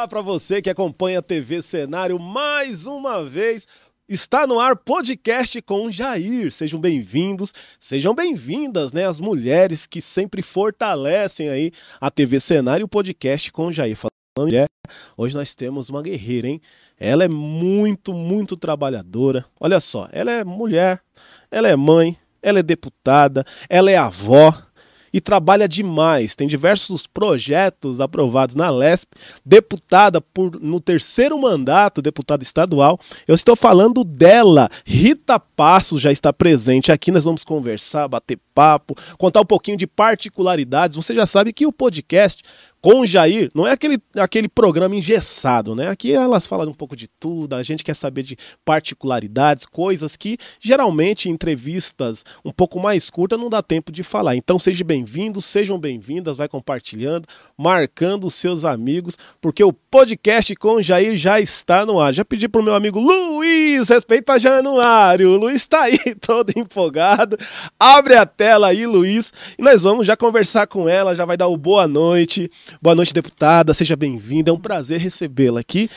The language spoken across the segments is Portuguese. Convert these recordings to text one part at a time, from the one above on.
Olá para você que acompanha a TV Cenário mais uma vez. Está no ar podcast com Jair. Sejam bem-vindos, sejam bem-vindas, né? As mulheres que sempre fortalecem aí a TV Cenário o podcast com Jair. Falando mulher, hoje nós temos uma guerreira, hein? Ela é muito, muito trabalhadora. Olha só, ela é mulher, ela é mãe, ela é deputada, ela é avó e trabalha demais. Tem diversos projetos aprovados na LESP, deputada por no terceiro mandato, deputada estadual. Eu estou falando dela, Rita Passos já está presente aqui. Nós vamos conversar, bater papo, contar um pouquinho de particularidades. Você já sabe que o podcast com Jair, não é aquele, aquele programa engessado, né? Aqui elas falam um pouco de tudo, a gente quer saber de particularidades, coisas que geralmente em entrevistas um pouco mais curtas não dá tempo de falar. Então sejam bem-vindos, sejam bem-vindas, vai compartilhando, marcando os seus amigos, porque o podcast com Jair já está no ar. Já pedi pro meu amigo Luiz, respeita Januário, o Luiz está aí todo empolgado. Abre a tela aí, Luiz, e nós vamos já conversar com ela, já vai dar o boa noite. Boa noite, deputada. Seja bem-vinda. É um prazer recebê-la aqui.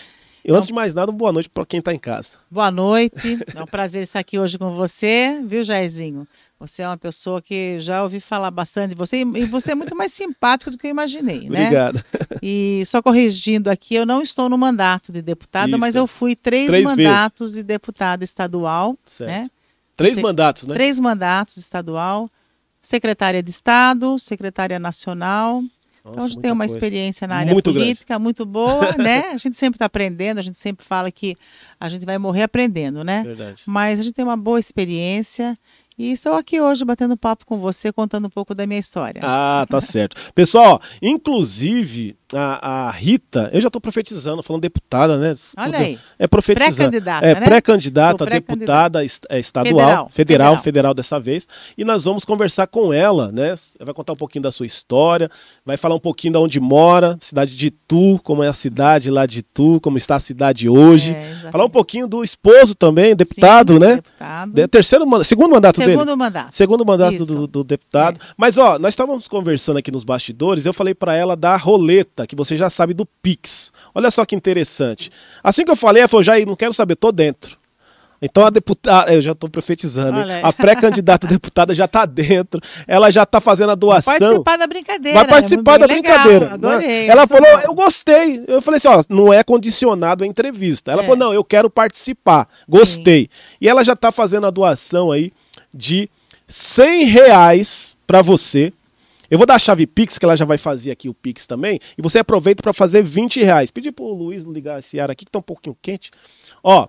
E antes de mais nada, boa noite para quem está em casa. Boa noite. É um prazer estar aqui hoje com você, viu, Jairzinho? Você é uma pessoa que já ouvi falar bastante de você e você é muito mais simpático do que eu imaginei, né? Obrigado. E só corrigindo aqui, eu não estou no mandato de deputada, Isso. mas eu fui três, três mandatos vezes. de deputada estadual, certo. né? Três mandatos, né? Três mandatos estadual, secretária de Estado, secretária nacional, nossa, então a gente tem uma coisa. experiência na área muito política grande. muito boa, né? A gente sempre está aprendendo, a gente sempre fala que a gente vai morrer aprendendo, né? Verdade. Mas a gente tem uma boa experiência e estou aqui hoje batendo papo com você, contando um pouco da minha história. Ah, tá certo. Pessoal, inclusive a, a Rita, eu já estou profetizando, falando deputada, né? Olha aí. É profetizando. Pré-candidata, é, né? Pré-candidata, pré deputada é, estadual, federal, federal, federal, dessa vez. E nós vamos conversar com ela, né? Vai contar um pouquinho da sua história, vai falar um pouquinho de onde mora, cidade de Itu, como é a cidade lá de Itu, como está a cidade hoje. É, falar um pouquinho do esposo também, deputado, Sim, né? Deputado. terceiro, segundo mandato segundo dele. Mandato. Segundo mandato. do, do, deputado. É. Mas ó, nós estávamos conversando aqui nos bastidores, eu falei para ela da roleta que você já sabe do Pix. Olha só que interessante. Assim que eu falei, ela falou, já não quero saber, tô dentro. Então a deputada, eu já estou profetizando, a pré-candidata deputada já está dentro, ela já está fazendo a doação. Vai participar da brincadeira. Vai participar da legal, brincadeira. Né? Adorei. Ela falou, bom. eu gostei. Eu falei assim, ó, não é condicionado a entrevista. Ela é. falou, não, eu quero participar, gostei. Sim. E ela já está fazendo a doação aí de 100 reais para você, eu vou dar a chave Pix, que ela já vai fazer aqui o Pix também. E você aproveita para fazer 20 reais. Pedi pro Luiz ligar esse ar aqui, que tá um pouquinho quente. Ó,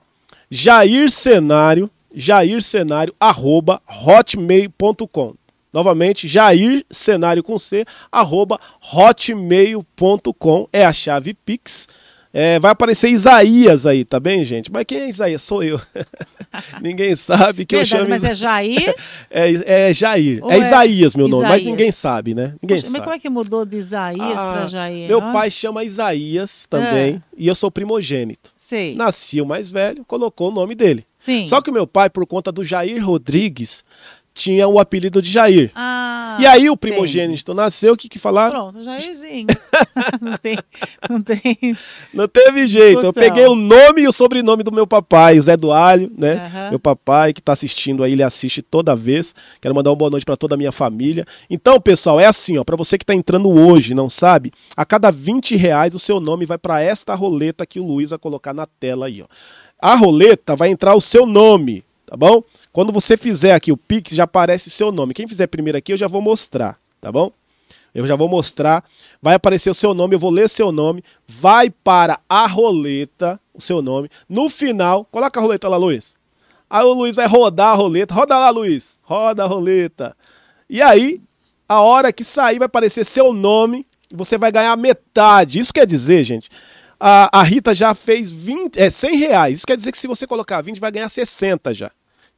Jair Cenário, Jair Cenário, arroba hotmail.com. Novamente, Jair Cenário com C, arroba hotmail.com. É a chave Pix. É, vai aparecer Isaías aí, tá bem, gente? Mas quem é Isaías? Sou eu. ninguém sabe que Verdade, eu chamo. Mas é Jair? é, é Jair. Ou é Isaías meu nome, mas ninguém sabe, né? Ninguém Poxa, sabe. Mas como é que mudou de Isaías ah, para Jair? Meu pai chama Isaías também, é. e eu sou primogênito. Sei. Nasci o mais velho, colocou o nome dele. Sim. Só que o meu pai, por conta do Jair Rodrigues, tinha o apelido de Jair. Ah, e aí o primogênito entendi. nasceu, o que que falaram? Pronto, Jairzinho. não, tem, não tem... Não teve jeito. Discussão. Eu peguei o nome e o sobrenome do meu papai, Zé do Alho, né? Uhum. Meu papai que está assistindo aí, ele assiste toda vez. Quero mandar uma boa noite para toda a minha família. Então, pessoal, é assim, ó, para você que está entrando hoje, não sabe, a cada 20 reais o seu nome vai para esta roleta que o Luiz vai colocar na tela aí, ó. A roleta vai entrar o seu nome, tá bom? Quando você fizer aqui o Pix, já aparece seu nome. Quem fizer primeiro aqui, eu já vou mostrar, tá bom? Eu já vou mostrar. Vai aparecer o seu nome, eu vou ler seu nome. Vai para a roleta, o seu nome. No final, coloca a roleta lá, Luiz. Aí o Luiz vai rodar a roleta. Roda lá, Luiz. Roda a roleta. E aí, a hora que sair, vai aparecer seu nome. Você vai ganhar metade. Isso quer dizer, gente, a, a Rita já fez 20, é, 100 reais. Isso quer dizer que se você colocar 20, vai ganhar 60 já.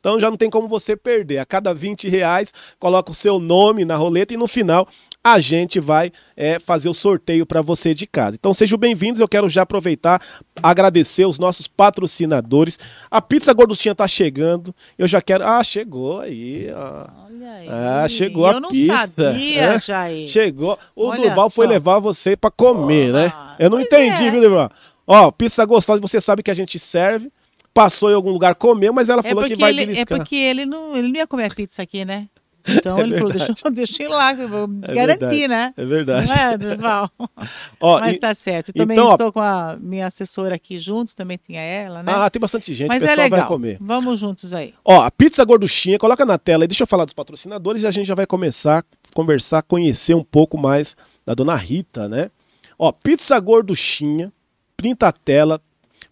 Então já não tem como você perder. A cada 20 reais, coloca o seu nome na roleta e no final a gente vai é, fazer o sorteio para você de casa. Então sejam bem-vindos, eu quero já aproveitar, agradecer os nossos patrocinadores. A Pizza Gorduchinha tá chegando, eu já quero... Ah, chegou aí, ó. Olha aí. Ah, chegou eu a pizza. Eu não sabia, é? Jair. Chegou. O Olha Durval foi levar você para comer, né? Eu não entendi, é. viu, Durval? Ó, pizza gostosa, você sabe que a gente serve passou em algum lugar, comeu, mas ela é falou que vai ele, É porque ele não, ele não ia comer pizza aqui, né? Então é ele falou, deixa, deixa eu ir lá, eu vou é garantir, verdade, né? É verdade. Não é, Durval? Ó, Mas e, tá certo. também então, estou ó, com a minha assessora aqui junto, também tinha ela, né? Ah, tem bastante gente, Mas o é pessoal é legal. vai comer. Vamos juntos aí. Ó, a pizza gorduchinha, coloca na tela aí, deixa eu falar dos patrocinadores e a gente já vai começar a conversar, conhecer um pouco mais da dona Rita, né? Ó, pizza gorduchinha, printa a tela,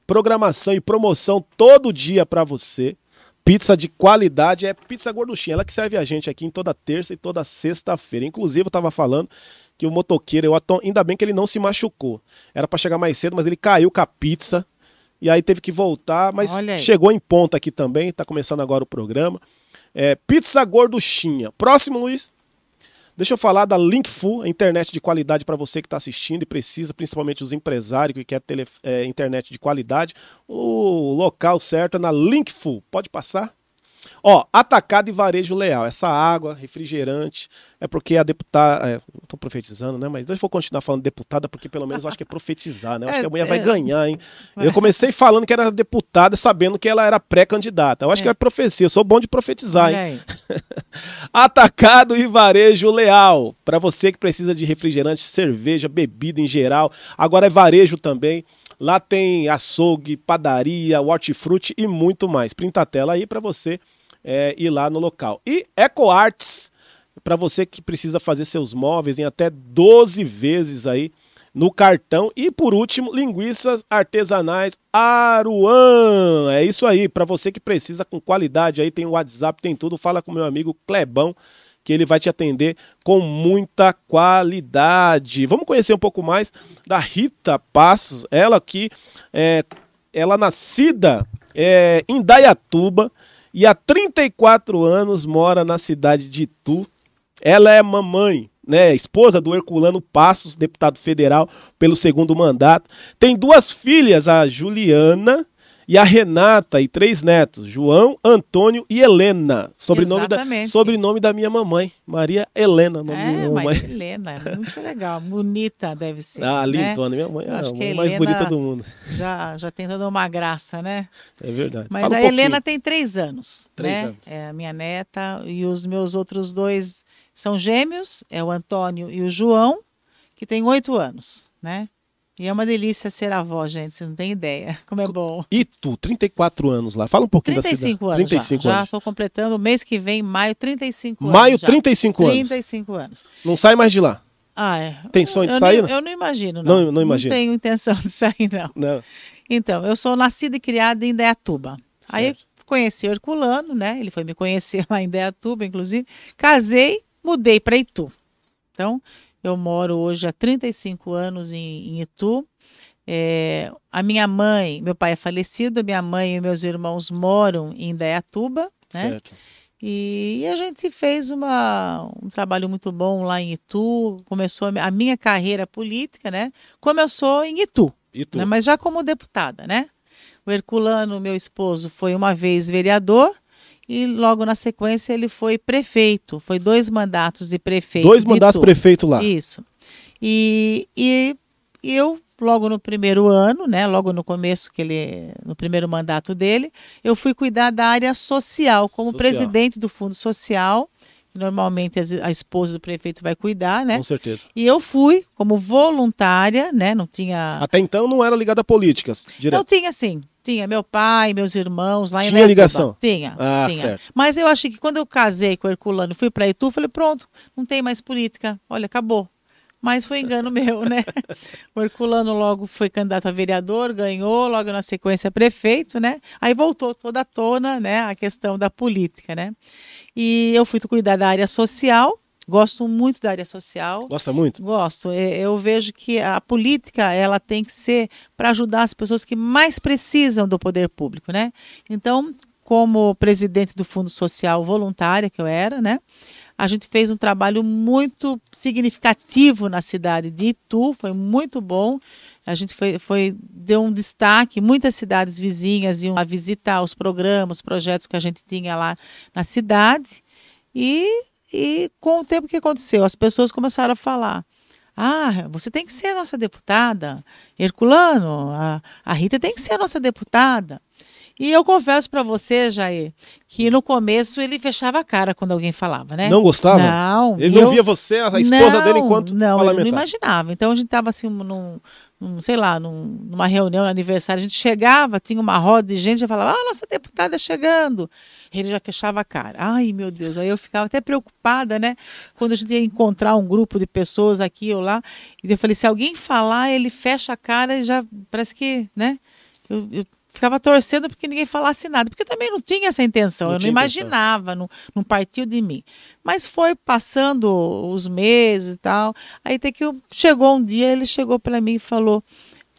programação e promoção todo dia para você. Pizza de qualidade é Pizza Gorduchinha. Ela que serve a gente aqui em toda terça e toda sexta-feira. Inclusive, eu tava falando que o motoqueiro, eu, ainda bem que ele não se machucou. Era para chegar mais cedo, mas ele caiu com a pizza. E aí teve que voltar, mas chegou em ponta aqui também. Tá começando agora o programa. É, pizza Gorduchinha. Próximo, Luiz. Deixa eu falar da Linkfu, a internet de qualidade para você que está assistindo e precisa, principalmente os empresários que quer tele, é, internet de qualidade. O local certo é na Linkfu. Pode passar? Ó, atacado e varejo leal. Essa água, refrigerante, é porque a deputada. É, tô profetizando, né? Mas eu vou continuar falando deputada, porque pelo menos eu acho que é profetizar, né? Eu acho é, que a mulher é, vai ganhar, hein? Eu comecei falando que era deputada, sabendo que ela era pré-candidata. Eu acho é. que é profecia. Eu sou bom de profetizar, hein? atacado e varejo leal. Para você que precisa de refrigerante, cerveja, bebida em geral. Agora é varejo também. Lá tem açougue, padaria, hortifruti e muito mais. Printa a tela aí para você é, ir lá no local. E EcoArts, para você que precisa fazer seus móveis em até 12 vezes aí no cartão. E por último, linguiças artesanais Aruan. É isso aí, para você que precisa com qualidade aí, tem o WhatsApp, tem tudo. Fala com meu amigo Clebão que ele vai te atender com muita qualidade. Vamos conhecer um pouco mais da Rita Passos, ela que é, ela nascida é, em Dayatuba e há 34 anos mora na cidade de Itu. Ela é mamãe, né, esposa do Herculano Passos, deputado federal pelo segundo mandato. Tem duas filhas, a Juliana e a Renata e três netos, João, Antônio e Helena. Sobrenome, da, sobrenome da minha mamãe, Maria Helena. Nome é, minha mamãe. Maria Helena, é muito legal, bonita deve ser. Ah, né? lindona, minha mãe é a mãe mais bonita do mundo. Já, já tem toda uma graça, né? É verdade. Mas Fala a um Helena tem três anos, três né? anos. É a minha neta e os meus outros dois são gêmeos, é o Antônio e o João, que tem oito anos, né? E é uma delícia ser avó, gente, você não tem ideia como é bom. E tu, 34 anos lá, fala um pouquinho 35 da cidade. Anos 35 já. Já estou completando, mês que vem, maio, 35 maio, anos. Maio, 35 anos. 35 anos. Não sai mais de lá? Ah, é. Tem sonho de eu sair? Nem, eu não imagino, não. Não, não imagino. Não tenho intenção de sair, não. Não. Então, eu sou nascida e criada em Deatuba. Aí conheci o Herculano, né? Ele foi me conhecer lá em Deatuba, inclusive. Casei, mudei para Itu. Então, eu moro hoje há 35 anos em, em Itu. É, a minha mãe, meu pai é falecido, minha mãe e meus irmãos moram em Dayatuba, né? Certo. E, a gente fez uma, um trabalho muito bom lá em Itu. Começou a minha carreira política, né? Começou em Itu, Itu. Né? mas já como deputada, né? O Herculano, meu esposo, foi uma vez vereador e logo na sequência ele foi prefeito. Foi dois mandatos de prefeito. Dois mandatos de prefeito lá. Isso. E, e eu logo no primeiro ano, né, logo no começo que ele, no primeiro mandato dele, eu fui cuidar da área social como social. presidente do Fundo Social. Normalmente a esposa do prefeito vai cuidar, né? Com certeza. E eu fui como voluntária, né? Não tinha. Até então não era ligada a políticas. Direto. Não tinha, sim. Tinha meu pai, meus irmãos lá em Tinha ligação? Tinha, ah, tinha. Certo. Mas eu achei que quando eu casei com o Herculano e fui para Itu, falei, pronto, não tem mais política. Olha, acabou. Mas foi engano meu, né? O Herculano logo foi candidato a vereador, ganhou, logo na sequência prefeito, né? Aí voltou toda à tona, né, a questão da política, né? E eu fui cuidar da área social, Gosto muito da área social. Gosta muito? Gosto. É, eu vejo que a política ela tem que ser para ajudar as pessoas que mais precisam do poder público, né? Então, como presidente do Fundo Social Voluntária que eu era, né? a gente fez um trabalho muito significativo na cidade de Itu, foi muito bom. A gente foi, foi deu um destaque, muitas cidades vizinhas iam a visitar os programas, os projetos que a gente tinha lá na cidade. E, e com o tempo que aconteceu, as pessoas começaram a falar: ah, você tem que ser a nossa deputada. Herculano, a, a Rita tem que ser a nossa deputada. E eu confesso para você, Jair, que no começo ele fechava a cara quando alguém falava, né? Não gostava? Não. Ele não via você, a esposa não, dele, enquanto Não, eu não imaginava. Então a gente estava assim, num, num, sei lá, num, numa reunião, no aniversário, a gente chegava, tinha uma roda de gente, e falava, ah, nossa deputada chegando. Ele já fechava a cara. Ai, meu Deus, aí eu ficava até preocupada, né? Quando a gente ia encontrar um grupo de pessoas aqui ou lá. E eu falei, se alguém falar, ele fecha a cara e já parece que, né? Eu, eu ficava torcendo porque ninguém falasse nada, porque eu também não tinha essa intenção, não eu não imaginava, não, não partiu de mim. Mas foi passando os meses e tal, aí até que eu, chegou um dia, ele chegou para mim e falou,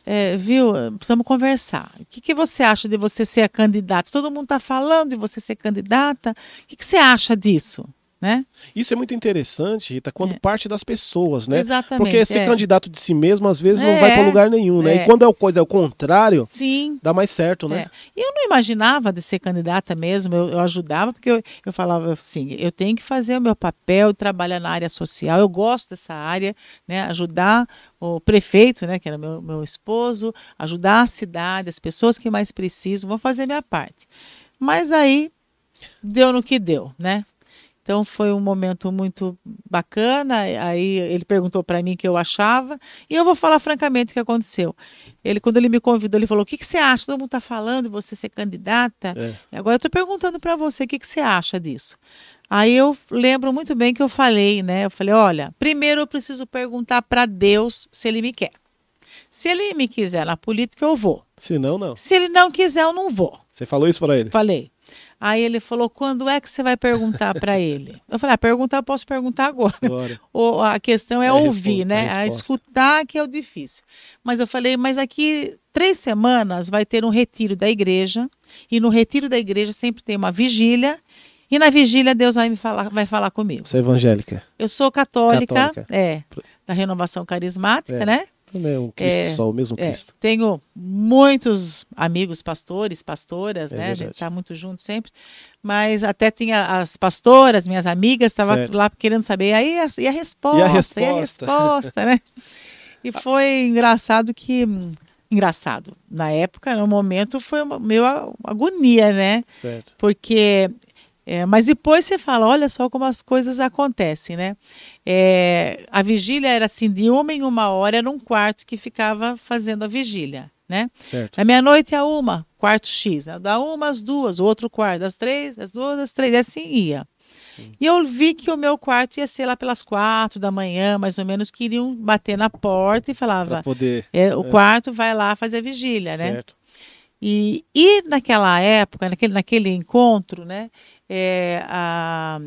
é, viu, precisamos conversar. O que, que você acha de você ser a candidata? Todo mundo está falando de você ser candidata, o que, que você acha disso? Né? Isso é muito interessante, Rita, quando é. parte das pessoas, né? Exatamente. Porque ser é. candidato de si mesmo, às vezes, é. não vai para lugar nenhum, né? E é. quando é o coisa é o contrário, Sim. dá mais certo, né? É. E eu não imaginava de ser candidata mesmo, eu, eu ajudava, porque eu, eu falava assim, eu tenho que fazer o meu papel, trabalhar na área social, eu gosto dessa área, né? Ajudar o prefeito, né, que era meu, meu esposo, ajudar a cidade, as pessoas que mais precisam, vou fazer minha parte. Mas aí deu no que deu, né? Então foi um momento muito bacana. Aí ele perguntou para mim o que eu achava e eu vou falar francamente o que aconteceu. Ele quando ele me convidou, ele falou: "O que, que você acha? Todo mundo está falando você ser candidata. É. Agora eu estou perguntando para você o que, que você acha disso." Aí eu lembro muito bem que eu falei, né? Eu falei: "Olha, primeiro eu preciso perguntar para Deus se ele me quer. Se ele me quiser na política, eu vou. Se não, não. Se ele não quiser, eu não vou." Você falou isso para ele? Falei. Aí ele falou: quando é que você vai perguntar para ele? Eu falei: ah, perguntar, eu posso perguntar agora. agora. Ou a questão é, é ouvir, a né? A, a escutar que é o difícil. Mas eu falei: mas aqui três semanas vai ter um retiro da igreja e no retiro da igreja sempre tem uma vigília e na vigília Deus vai me falar, vai falar comigo. Você é evangélica? Eu sou católica, católica. é, da renovação carismática, é. né? É um Cristo é, só, o mesmo é, Cristo. É, tenho muitos amigos pastores, pastoras, é né? Verdade. A gente está muito junto sempre. Mas até tinha as pastoras, minhas amigas, estavam lá querendo saber. Aí a, e a resposta? E a resposta, e a resposta né? E foi engraçado que. Engraçado. Na época, no momento, foi meio agonia, né? Certo. Porque é, mas depois você fala, olha só como as coisas acontecem, né? É, a vigília era assim, de uma em uma hora, era um quarto que ficava fazendo a vigília, né? Certo. Da meia-noite a uma, quarto X. Né? Da uma às duas, o outro quarto, das três, das duas, das três, e assim ia. E eu vi que o meu quarto ia ser lá pelas quatro da manhã, mais ou menos, que iriam bater na porta e falava, poder, é, o é. quarto vai lá fazer a vigília, né? E, e naquela época, naquele, naquele encontro, né, é, a,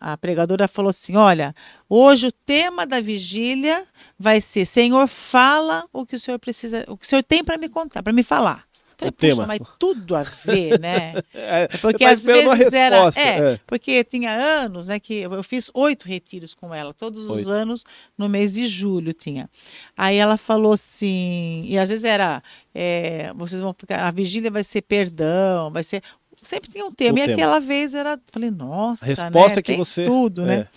a pregadora falou assim: Olha, hoje o tema da vigília vai ser: Senhor, fala o que o senhor precisa, o que o senhor tem para me contar, para me falar. Falei, o tema. mas tudo a ver, né? É, porque tá às vezes era. É, é, porque tinha anos, né? Que eu fiz oito retiros com ela, todos oito. os anos, no mês de julho tinha. Aí ela falou assim, e às vezes era. É, vocês vão ficar. A vigília vai ser perdão, vai ser sempre tinha um tema. O e tema. aquela vez era, falei, nossa, a resposta né? que você tudo, né? é. né?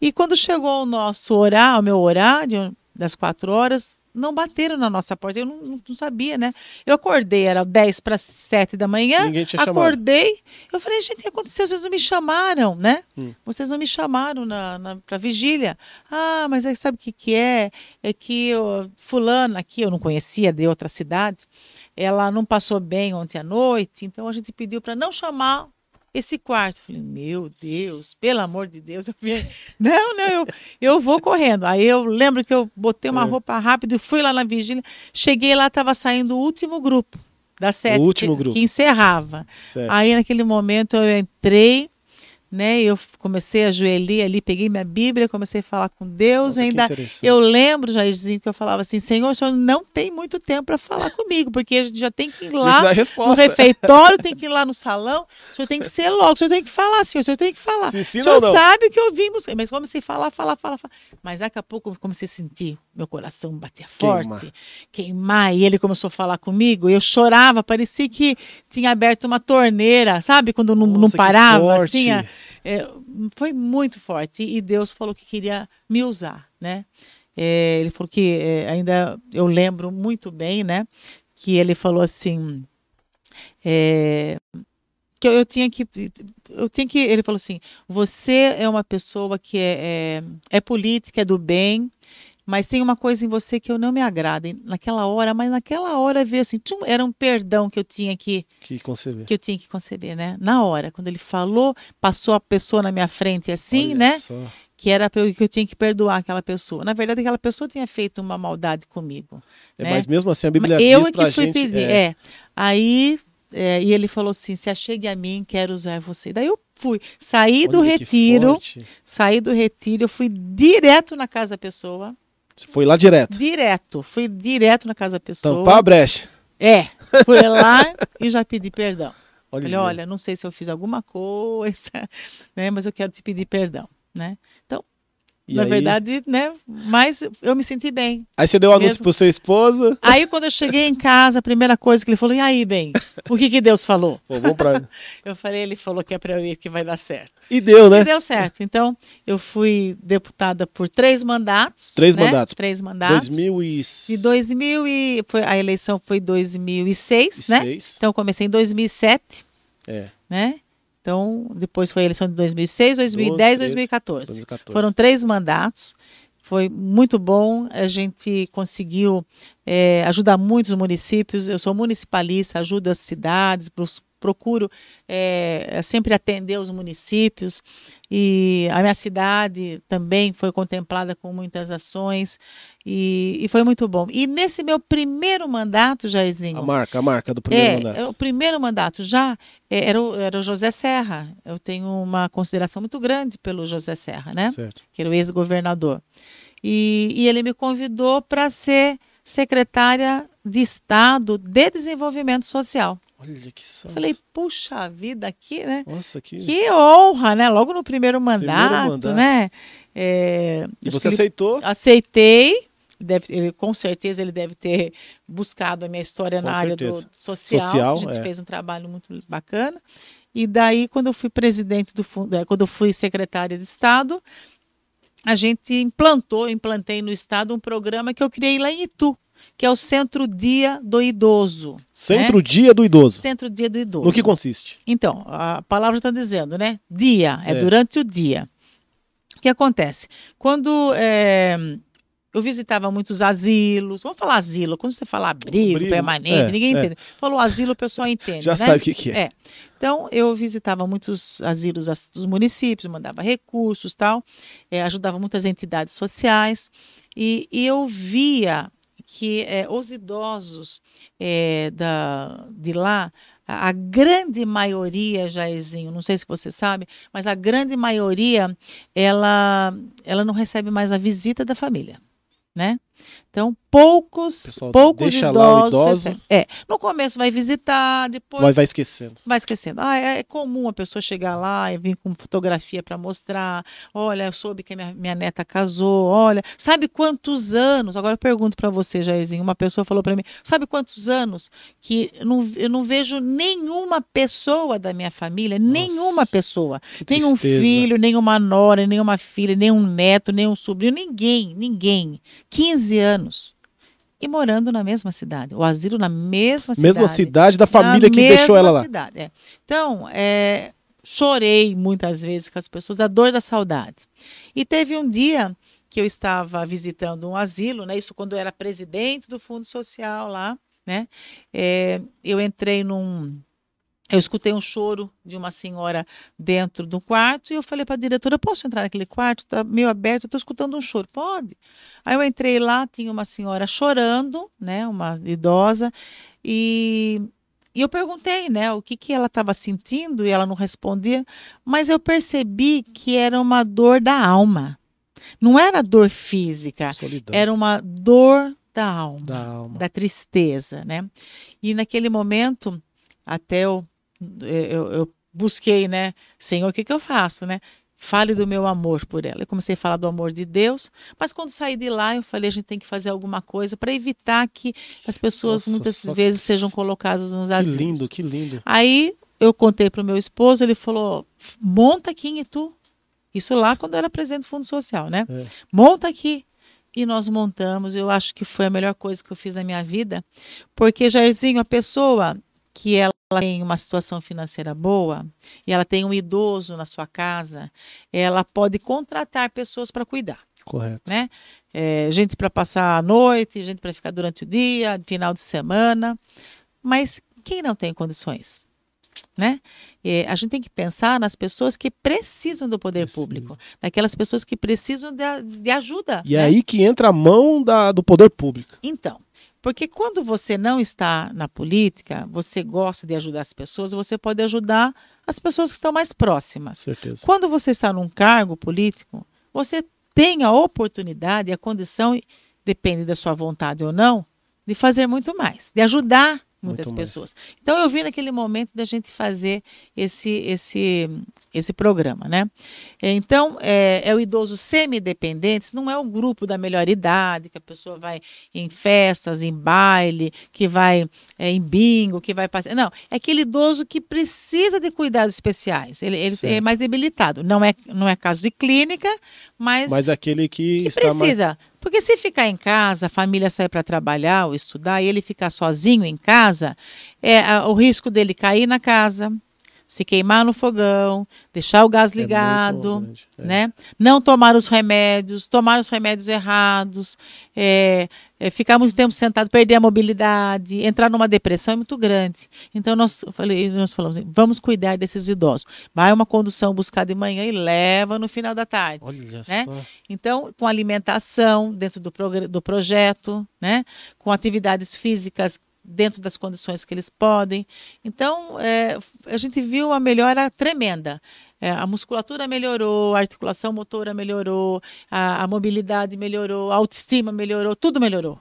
E quando chegou o nosso horário, o meu horário das quatro horas, não bateram na nossa porta. Eu não, não sabia, né? Eu acordei, era 10 para 7 da manhã. Ninguém tinha acordei. Chamado. Eu falei, gente, o que aconteceu? Vocês não me chamaram, né? Hum. Vocês não me chamaram na, na, para vigília. Ah, mas aí sabe o que, que é? É que eu, fulana aqui, eu não conhecia de outra cidade, ela não passou bem ontem à noite, então a gente pediu para não chamar esse quarto. Falei, meu Deus, pelo amor de Deus. Eu não, não, eu, eu vou correndo. Aí eu lembro que eu botei uma é. roupa rápida e fui lá na vigília. Cheguei lá, estava saindo o último grupo da sete, o último que, grupo. que encerrava. Certo. Aí naquele momento eu entrei, né? Eu comecei a ajoelhar ali, peguei minha Bíblia, comecei a falar com Deus. Nossa, ainda eu lembro, Jairzinho, que eu falava assim: Senhor, o senhor não tem muito tempo para falar comigo, porque a gente já tem que ir lá no refeitório, tem que ir lá no salão. O senhor tem que ser logo, o senhor tem que falar, senhor, o senhor tem que falar. o senhor sabe o que ouvimos, mas comecei a falar, falar, falar, falar. Mas daqui a pouco eu comecei a sentir meu coração bater forte, queimar. e ele começou a falar comigo, eu chorava, parecia que tinha aberto uma torneira, sabe? Quando não, Nossa, não parava, assim. A, é, foi muito forte. E Deus falou que queria me usar, né? É, ele falou que é, ainda eu lembro muito bem, né? Que ele falou assim é, que eu, eu, tinha que eu tinha que ele falou assim você é uma pessoa que é, é, é política é do bem mas tem uma coisa em você que eu não me agrada naquela hora, mas naquela hora veio assim, tchum, era um perdão que eu tinha que que conceber. Que eu tinha que conceber, né? Na hora, quando ele falou, passou a pessoa na minha frente assim, Olha né? Só. Que era que eu tinha que perdoar aquela pessoa. Na verdade, aquela pessoa tinha feito uma maldade comigo. É, né? Mas mesmo assim, a Bíblia eu diz é que fui gente, pedir. É. é. Aí é, e ele falou assim: se achegue a mim, quero usar você. Daí eu fui, saí Olha do retiro, saí do retiro, eu fui direto na casa da pessoa. Foi lá direto? Direto. Fui direto na casa da pessoa. Tampar a brecha. É. Fui lá e já pedi perdão. Olha, Falei, olha, não sei se eu fiz alguma coisa, né, mas eu quero te pedir perdão, né? Então, e Na aí... verdade, né? Mas eu me senti bem. Aí você deu anúncio para sua esposa. Aí quando eu cheguei em casa, a primeira coisa que ele falou, e aí, bem, o que que Deus falou? Pô, vamos pra... eu falei, ele falou que é para eu ir, que vai dar certo. E deu, né? E deu certo. Então, eu fui deputada por três mandatos. Três né? mandatos. Três mandatos. 2000 e... De 2000 e... Foi, a eleição foi 2006, e né? Seis. Então, eu comecei em 2007. É. Né? Então, depois foi a eleição de 2006, 2010 e 2014. 2014. Foram três mandatos. Foi muito bom. A gente conseguiu é, ajudar muitos municípios. Eu sou municipalista, ajudo as cidades, procuro é, sempre atender os municípios. E a minha cidade também foi contemplada com muitas ações e, e, foi muito bom. E nesse meu primeiro mandato, Jairzinho. A marca, a marca do primeiro é, mandato. O primeiro mandato já é, era, o, era o José Serra. Eu tenho uma consideração muito grande pelo José Serra, né? Certo. Que era o ex-governador. E, e ele me convidou para ser secretária de Estado de Desenvolvimento Social. Olha que santo. Falei, puxa vida, aqui, né? Nossa, que... que honra, né? Logo no primeiro mandato, primeiro mandato. né? É, e você aceitou? Aceitei. Deve, ele, com certeza ele deve ter buscado a minha história com na certeza. área do social. social. A gente é. fez um trabalho muito bacana. E daí, quando eu fui presidente do fundo, é, quando eu fui secretária de Estado, a gente implantou, implantei no Estado um programa que eu criei lá em Itu que é o Centro Dia do Idoso. Centro né? Dia do Idoso. Centro Dia do Idoso. No que consiste? Então, a palavra está dizendo, né? Dia, é, é, durante o dia. O que acontece? Quando é, eu visitava muitos asilos, vamos falar asilo, quando você fala abrigo, abrigo permanente, é, ninguém é. entende. Falou asilo, o pessoal entende. Já né? sabe o que, que é. é. Então, eu visitava muitos asilos dos municípios, mandava recursos tal, é, ajudava muitas entidades sociais, e, e eu via que é, os idosos é, da, de lá, a, a grande maioria, Jairzinho, não sei se você sabe, mas a grande maioria, ela, ela não recebe mais a visita da família, né? Então, poucos, Pessoal, poucos idosos. Idoso. É, no começo vai visitar, depois. Vai, vai esquecendo. Vai esquecendo. Ah, é, é comum a pessoa chegar lá e vir com fotografia para mostrar. Olha, eu soube que minha, minha neta casou. Olha, sabe quantos anos? Agora eu pergunto para você, Jairzinho. Uma pessoa falou para mim: sabe quantos anos que eu não, eu não vejo nenhuma pessoa da minha família, Nossa, nenhuma pessoa. Nenhum filho, nenhuma nora, nenhuma filha, nenhum neto, nenhum sobrinho, ninguém, ninguém. 15 anos anos. E morando na mesma cidade. O asilo na mesma cidade. Mesma cidade da família que deixou ela lá. Cidade, é. Então, é, chorei muitas vezes com as pessoas da dor da saudade. E teve um dia que eu estava visitando um asilo, né? Isso quando eu era presidente do Fundo Social lá, né? É, eu entrei num eu escutei um choro de uma senhora dentro do quarto e eu falei para a diretora: posso entrar naquele quarto? Está meio aberto, estou escutando um choro. Pode. Aí eu entrei lá, tinha uma senhora chorando, né, uma idosa, e e eu perguntei, né, o que, que ela estava sentindo e ela não respondia, mas eu percebi que era uma dor da alma. Não era dor física, Solidão. era uma dor da alma, da alma, da tristeza, né? E naquele momento, até eu, eu, eu busquei, né, Senhor, o que, que eu faço, né? Fale do meu amor por ela. Eu comecei a falar do amor de Deus, mas quando saí de lá, eu falei: a gente tem que fazer alguma coisa para evitar que as pessoas Nossa, muitas vezes sejam colocadas nos asilos. Que lindo, que lindo. Aí eu contei para o meu esposo, ele falou: monta aqui em Itu. Isso lá quando eu era presidente do Fundo Social, né? É. Monta aqui. E nós montamos, eu acho que foi a melhor coisa que eu fiz na minha vida, porque, Jairzinho, a pessoa que ela tem uma situação financeira boa e ela tem um idoso na sua casa, ela pode contratar pessoas para cuidar. Correto. Né? É, gente para passar a noite, gente para ficar durante o dia, final de semana. Mas quem não tem condições? Né? É, a gente tem que pensar nas pessoas que precisam do poder público, naquelas pessoas que precisam de, de ajuda. E é né? aí que entra a mão da, do poder público. Então, porque quando você não está na política, você gosta de ajudar as pessoas, você pode ajudar as pessoas que estão mais próximas. Certeza. Quando você está num cargo político, você tem a oportunidade, a condição, depende da sua vontade ou não, de fazer muito mais, de ajudar muitas Muito pessoas. Mais. Então eu vi naquele momento da gente fazer esse esse esse programa, né? Então é, é o idoso semi-dependente, não é o grupo da melhor idade que a pessoa vai em festas, em baile, que vai é, em bingo, que vai passar. Não, é aquele idoso que precisa de cuidados especiais. Ele, ele é mais debilitado. Não é não é caso de clínica, mas mas aquele que, que precisa. Mais porque se ficar em casa, a família sair para trabalhar ou estudar e ele ficar sozinho em casa, é a, o risco dele cair na casa, se queimar no fogão, deixar o gás é ligado, é né? Não tomar os remédios, tomar os remédios errados, é, é, ficar muito tempo sentado, perder a mobilidade, entrar numa depressão é muito grande. Então nós, falei, nós falamos, assim, vamos cuidar desses idosos. Vai uma condução buscar de manhã e leva no final da tarde. Olha né? Só. Então, com alimentação dentro do, do projeto, né? com atividades físicas dentro das condições que eles podem. Então, é, a gente viu uma melhora tremenda. É, a musculatura melhorou, a articulação motora melhorou, a, a mobilidade melhorou, a autoestima melhorou, tudo melhorou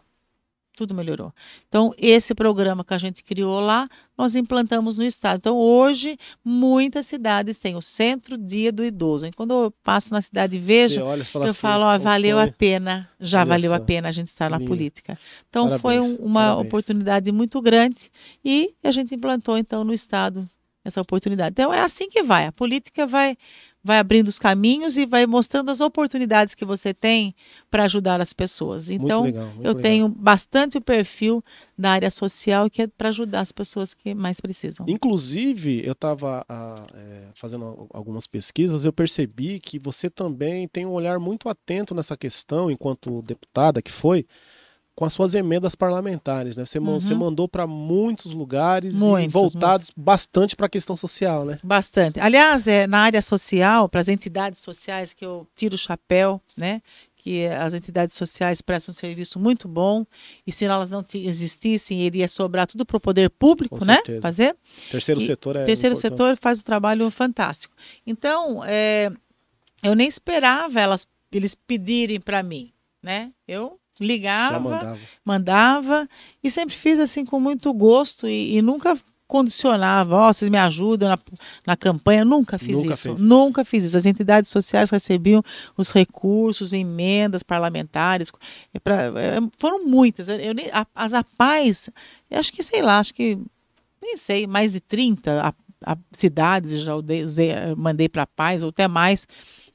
tudo melhorou. Então, esse programa que a gente criou lá, nós implantamos no estado. Então, hoje, muitas cidades têm o Centro Dia do Idoso. E quando eu passo na cidade e vejo, eu assim, falo, ó, valeu sonho. a pena, já olha valeu só. a pena a gente estar na política. Então, parabéns, foi um, uma parabéns. oportunidade muito grande e a gente implantou, então, no estado essa oportunidade. Então, é assim que vai. A política vai vai abrindo os caminhos e vai mostrando as oportunidades que você tem para ajudar as pessoas. Então, muito legal, muito eu legal. tenho bastante o perfil da área social que é para ajudar as pessoas que mais precisam. Inclusive, eu estava é, fazendo algumas pesquisas, eu percebi que você também tem um olhar muito atento nessa questão, enquanto deputada que foi, com as suas emendas parlamentares, né? Você, uhum. você mandou para muitos lugares muitos, voltados muitos. bastante para a questão social, né? Bastante. Aliás, é na área social, para as entidades sociais que eu tiro o chapéu, né? Que as entidades sociais prestam um serviço muito bom e se elas não existissem, iria sobrar tudo para o poder público, né? Fazer. Terceiro e, setor é. Terceiro importante. setor faz um trabalho fantástico. Então, é, eu nem esperava elas, eles pedirem para mim, né? Eu ligava, mandava. mandava. e sempre fiz assim com muito gosto e, e nunca condicionava, ó, oh, vocês me ajudam na, na campanha, nunca fiz nunca isso, nunca fiz isso. As entidades sociais recebiam os recursos, emendas parlamentares, é pra, é, foram muitas. Eu, nem, a, as APAES, acho que, sei lá, acho que, nem sei, mais de 30 a, a cidades já usei, mandei para a paz, ou até mais,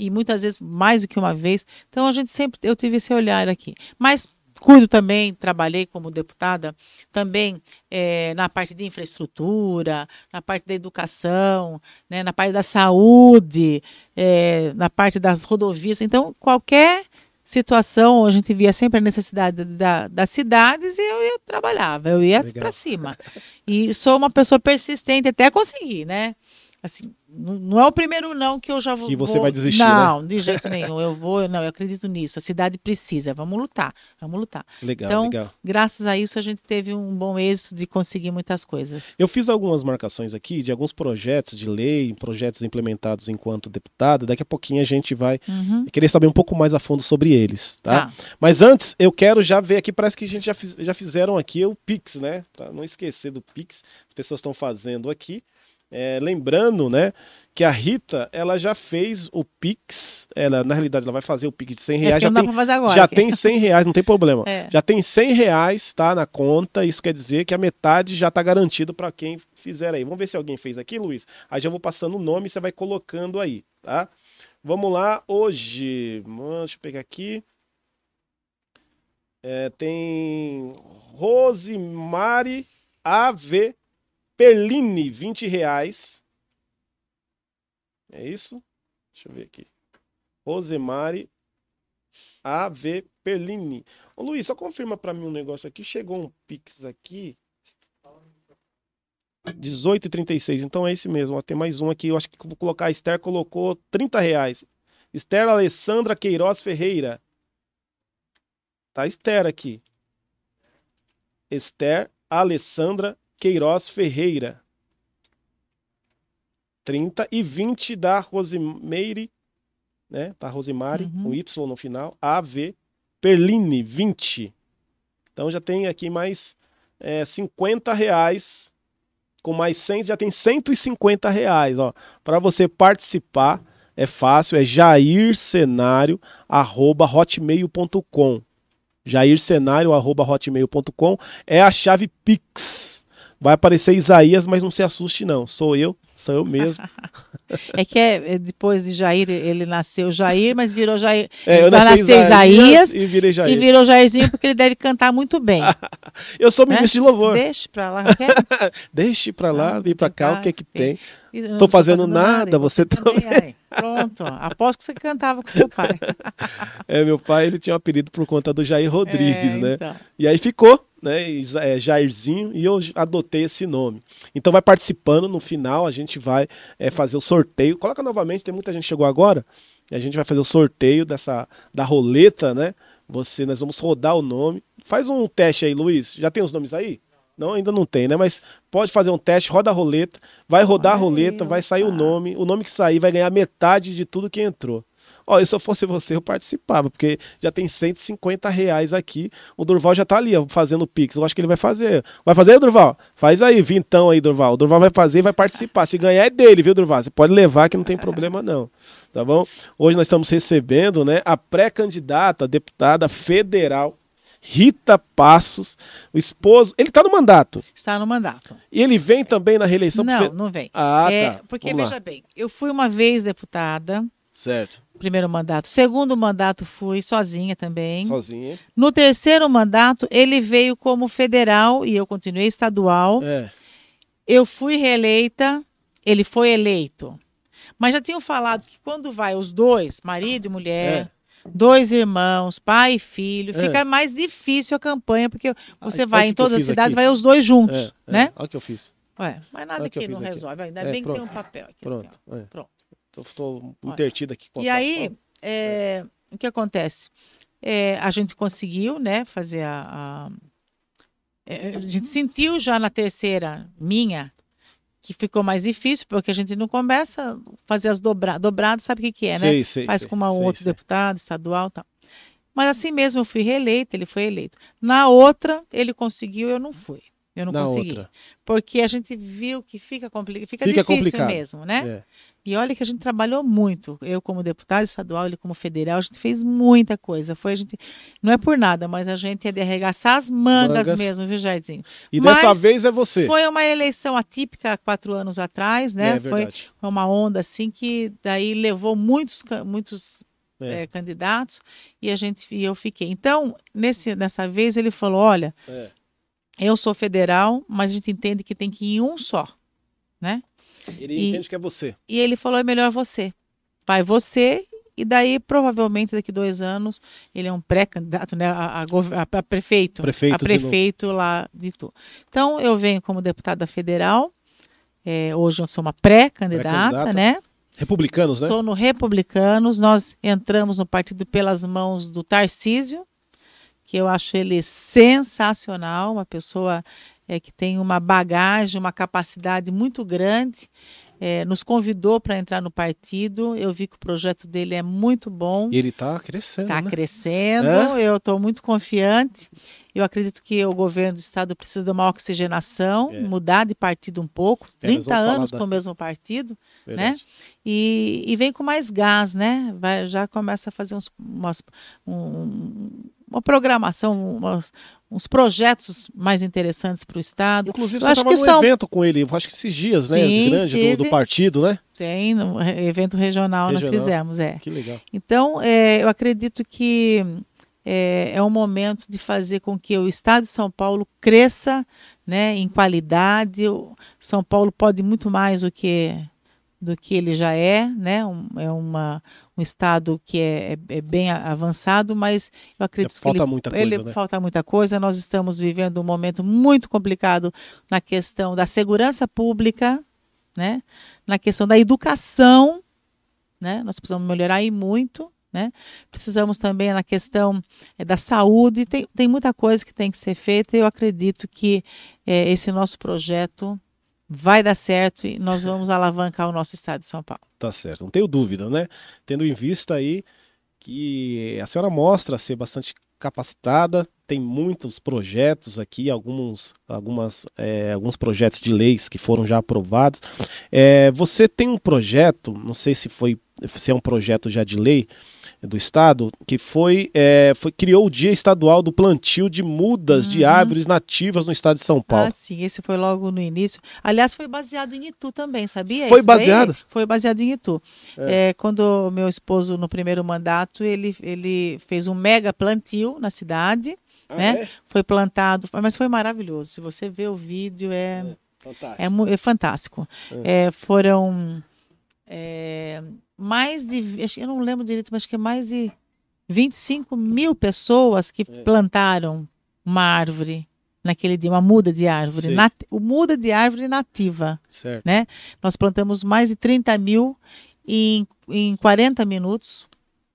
e muitas vezes mais do que uma vez. Então a gente sempre, eu tive esse olhar aqui. Mas cuido também, trabalhei como deputada também é, na parte de infraestrutura, na parte da educação, né, na parte da saúde, é, na parte das rodovias. Então, qualquer situação, a gente via sempre a necessidade da, das cidades e eu ia trabalhava, eu ia para cima. E sou uma pessoa persistente até conseguir, né? Assim, não é o primeiro não que eu já vou. Que você vai desistir. Não, né? de jeito nenhum. Eu vou, não, eu acredito nisso. A cidade precisa. Vamos lutar, vamos lutar. Legal, então, legal. graças a isso, a gente teve um bom êxito de conseguir muitas coisas. Eu fiz algumas marcações aqui de alguns projetos de lei, projetos implementados enquanto deputado. Daqui a pouquinho a gente vai uhum. querer saber um pouco mais a fundo sobre eles, tá? tá? Mas antes, eu quero já ver aqui, parece que a gente já, fiz, já fizeram aqui o Pix, né? Pra não esquecer do Pix, as pessoas estão fazendo aqui. É, lembrando, né, que a Rita, ela já fez o Pix, ela, na realidade, ela vai fazer o Pix de 100 é reais. É já, tem, agora, já tem 100 reais, não tem problema. É. Já tem 100 reais, tá, na conta, isso quer dizer que a metade já tá garantido para quem fizer aí. Vamos ver se alguém fez aqui, Luiz? Aí já vou passando o nome e você vai colocando aí, tá? Vamos lá, hoje, deixa eu pegar aqui. É, tem Rosemary AV Perline, 20 reais. É isso? Deixa eu ver aqui. Rosemary AV Perline. Ô Luiz, só confirma para mim um negócio aqui. Chegou um Pix aqui. 18,36. Então é esse mesmo. Ó, tem mais um aqui. Eu acho que vou colocar. A Esther colocou 30 reais. Esther Alessandra Queiroz Ferreira. Tá Esther aqui. Esther Alessandra Queiroz Ferreira. 30 e 20 da Rosemeire, né? Tá Rosemary, uhum. um Y no final. AV Perline, 20. Então já tem aqui mais é, 50 reais. Com mais 100, já tem 150 reais, ó. Para você participar, é fácil, é jaircenário.hotmail.com jaircenário.hotmail.com é a chave Pix Vai aparecer Isaías, mas não se assuste não. Sou eu, sou eu mesmo. É que é, é, depois de Jair, ele nasceu Jair, mas virou Jair. É, eu nasceu Isaías, Isaías e, virei Jair. e virou Jairzinho porque ele deve cantar muito bem. eu sou né? ministro de louvor. Deixe pra lá. Deixe pra lá, ah, vem pra cá, o que é que tem? Estou tô fazendo, nada, nada você também. também. Pronto, aposto que você cantava com seu pai. é, meu pai, ele tinha um apelido por conta do Jair Rodrigues, é, né? Então. E aí ficou, né, é, Jairzinho, e eu adotei esse nome. Então vai participando, no final a gente vai é, fazer o sorteio. Coloca novamente, tem muita gente que chegou agora, e a gente vai fazer o sorteio dessa da roleta, né? Você, nós vamos rodar o nome. Faz um teste aí, Luiz. Já tem os nomes aí? Não, ainda não tem, né? Mas pode fazer um teste, roda a roleta, vai rodar a roleta, vai sair o nome, o nome que sair vai ganhar metade de tudo que entrou. Ó, se eu fosse você, eu participava, porque já tem 150 reais aqui. O Durval já tá ali, ó, fazendo Pix. Eu acho que ele vai fazer. Vai fazer, Durval? Faz aí, vintão aí, Durval. O Durval vai fazer e vai participar. Se ganhar é dele, viu, Durval? Você pode levar que não tem problema, não. Tá bom? Hoje nós estamos recebendo, né, a pré-candidata, deputada federal Rita Passos, o esposo. Ele está no mandato. Está no mandato. E ele vem também na reeleição? Não, não vem. Ah, é, tá. Porque, Vamos veja lá. bem, eu fui uma vez deputada. Certo. Primeiro mandato. Segundo mandato fui sozinha também. Sozinha. No terceiro mandato, ele veio como federal e eu continuei estadual. É. Eu fui reeleita, ele foi eleito. Mas já tinham falado que quando vai os dois, marido e mulher, é. Dois irmãos, pai e filho, é. fica mais difícil a campanha, porque você ah, vai em todas as cidades, vai os dois juntos, é, é. né? Olha o que eu fiz. Ué, mas nada que, que não resolve. Ainda é, bem pronto. que tem um papel aqui. Pronto. Assim, é. pronto. Estou intertido aqui. Com e aí, é, o que acontece? É, a gente conseguiu, né, fazer a, a, é, a, gente sentiu já na terceira minha que ficou mais difícil, porque a gente não começa a fazer as dobradas. Dobradas, sabe o que, que é, né? Sei, sei, Faz sei, com uma, um outro deputado estadual tal. Mas assim mesmo eu fui reeleito, ele foi eleito. Na outra, ele conseguiu, eu não fui. Eu não Na consegui. Outra. Porque a gente viu que fica, complicado, fica, fica difícil complicado. mesmo, né? É. E olha que a gente trabalhou muito. Eu, como deputado estadual, ele como federal, a gente fez muita coisa. Foi a gente. Não é por nada, mas a gente é de arregaçar as mangas, mangas. mesmo, viu, Jairzinho? E mas dessa vez é você. Foi uma eleição atípica quatro anos atrás, né? É, foi uma onda assim que daí levou muitos, muitos é. É, candidatos e a gente e eu fiquei. Então, nesse, nessa vez ele falou: olha, é. Eu sou federal, mas a gente entende que tem que ir em um só, né? Ele e, entende que é você. E ele falou: é melhor você. Vai você, e daí, provavelmente, daqui dois anos, ele é um pré-candidato né, a, a, a, prefeito. Prefeito. A prefeito de lá de Tu. Então, eu venho como deputada federal. é, hoje eu sou uma pré-candidata, pré né? Republicanos, né? Sou no Republicanos. Nós entramos no partido pelas mãos do Tarcísio, que eu acho ele sensacional, uma pessoa é, que tem uma bagagem, uma capacidade muito grande. É, nos convidou para entrar no partido. Eu vi que o projeto dele é muito bom. E ele está crescendo. Está né? crescendo. É? Eu estou muito confiante. Eu acredito que o governo do estado precisa de uma oxigenação, é. mudar de partido um pouco. 30 anos com o mesmo partido, né? Verdade. né? E, e, vem com mais gás, né? Vai, já começa a fazer uns, umas, um, uma programação, umas, uns projetos mais interessantes para o Estado. Inclusive, você estava num são... evento com ele, acho que esses dias, né? Sim, grande do, do, partido, né? Sim, no evento regional, regional, nós fizemos, é. Que legal. Então, é, eu acredito que é, é um momento de fazer com que o Estado de São Paulo cresça né, em qualidade. O São Paulo pode muito mais do que do que ele já é, né? Um, é uma, um estado que é, é, é bem avançado, mas eu acredito falta que ele, muita coisa, ele né? falta muita coisa. Nós estamos vivendo um momento muito complicado na questão da segurança pública, né? Na questão da educação, né? Nós precisamos melhorar aí muito. Né? Precisamos também na questão é, da saúde, tem, tem muita coisa que tem que ser feita e eu acredito que é, esse nosso projeto vai dar certo e nós vamos alavancar o nosso estado de São Paulo. Tá certo, não tenho dúvida, né? Tendo em vista aí que a senhora mostra ser bastante capacitada, tem muitos projetos aqui, alguns, algumas, é, alguns projetos de leis que foram já aprovados. É, você tem um projeto, não sei se foi se é um projeto já de lei, do estado, que foi, é, foi criou o Dia Estadual do Plantio de Mudas uhum. de Árvores Nativas no estado de São Paulo. Ah, sim, esse foi logo no início. Aliás, foi baseado em Itu também, sabia? Foi baseado? Foi baseado em Itu. É. É, quando meu esposo, no primeiro mandato, ele, ele fez um mega plantio na cidade, ah, né? É? Foi plantado, mas foi maravilhoso. Se você ver o vídeo, é, é fantástico. É, fantástico. É. mais de, eu não lembro direito, mas que é mais de 25 mil pessoas que é. plantaram uma árvore naquele dia, uma muda de árvore, nat, muda de árvore nativa. Certo. Né? Nós plantamos mais de 30 mil em, em 40 minutos,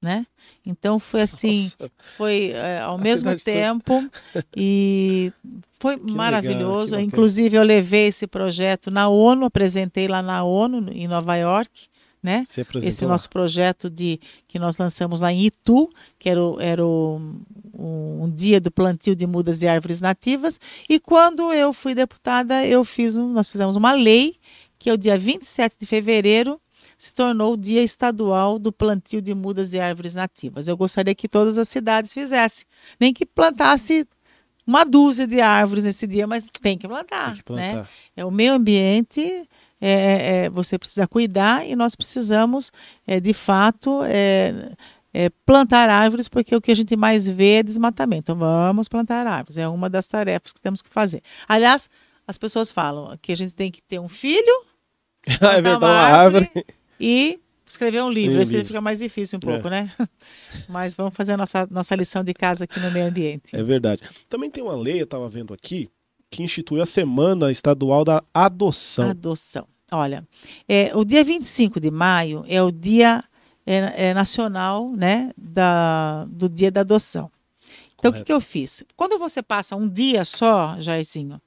né? Então foi assim, Nossa. foi é, ao A mesmo tempo e foi que maravilhoso. Legal, Inclusive eu levei esse projeto na ONU, apresentei lá na ONU em Nova York né? Esse nosso projeto de que nós lançamos lá em Itu, que era, o, era o, um, um, dia do plantio de mudas e árvores nativas. E quando eu fui deputada, eu fiz um, nós fizemos uma lei que é o dia 27 de fevereiro se tornou o dia estadual do plantio de mudas e árvores nativas. Eu gostaria que todas as cidades fizessem, nem que plantasse uma dúzia de árvores nesse dia, mas tem que plantar, tem que plantar. né? É o meio ambiente é, é, é, você precisa cuidar e nós precisamos, é, de fato, é, é, plantar árvores, porque o que a gente mais vê é desmatamento. Então, vamos plantar árvores, é uma das tarefas que temos que fazer. Aliás, as pessoas falam que a gente tem que ter um filho, verdade, uma árvore, árvore e escrever um livro. Esse fica mais difícil um pouco, é. né? Mas vamos fazer a nossa, nossa lição de casa aqui no meio ambiente. É verdade. Também tem uma lei, eu estava vendo aqui, que institui a Semana Estadual da Adoção. Adoção. Olha, é, o dia 25 de maio é o dia é, é nacional né, da, do dia da adoção. Então, o que, que eu fiz? Quando você passa um dia só, Jairzinho,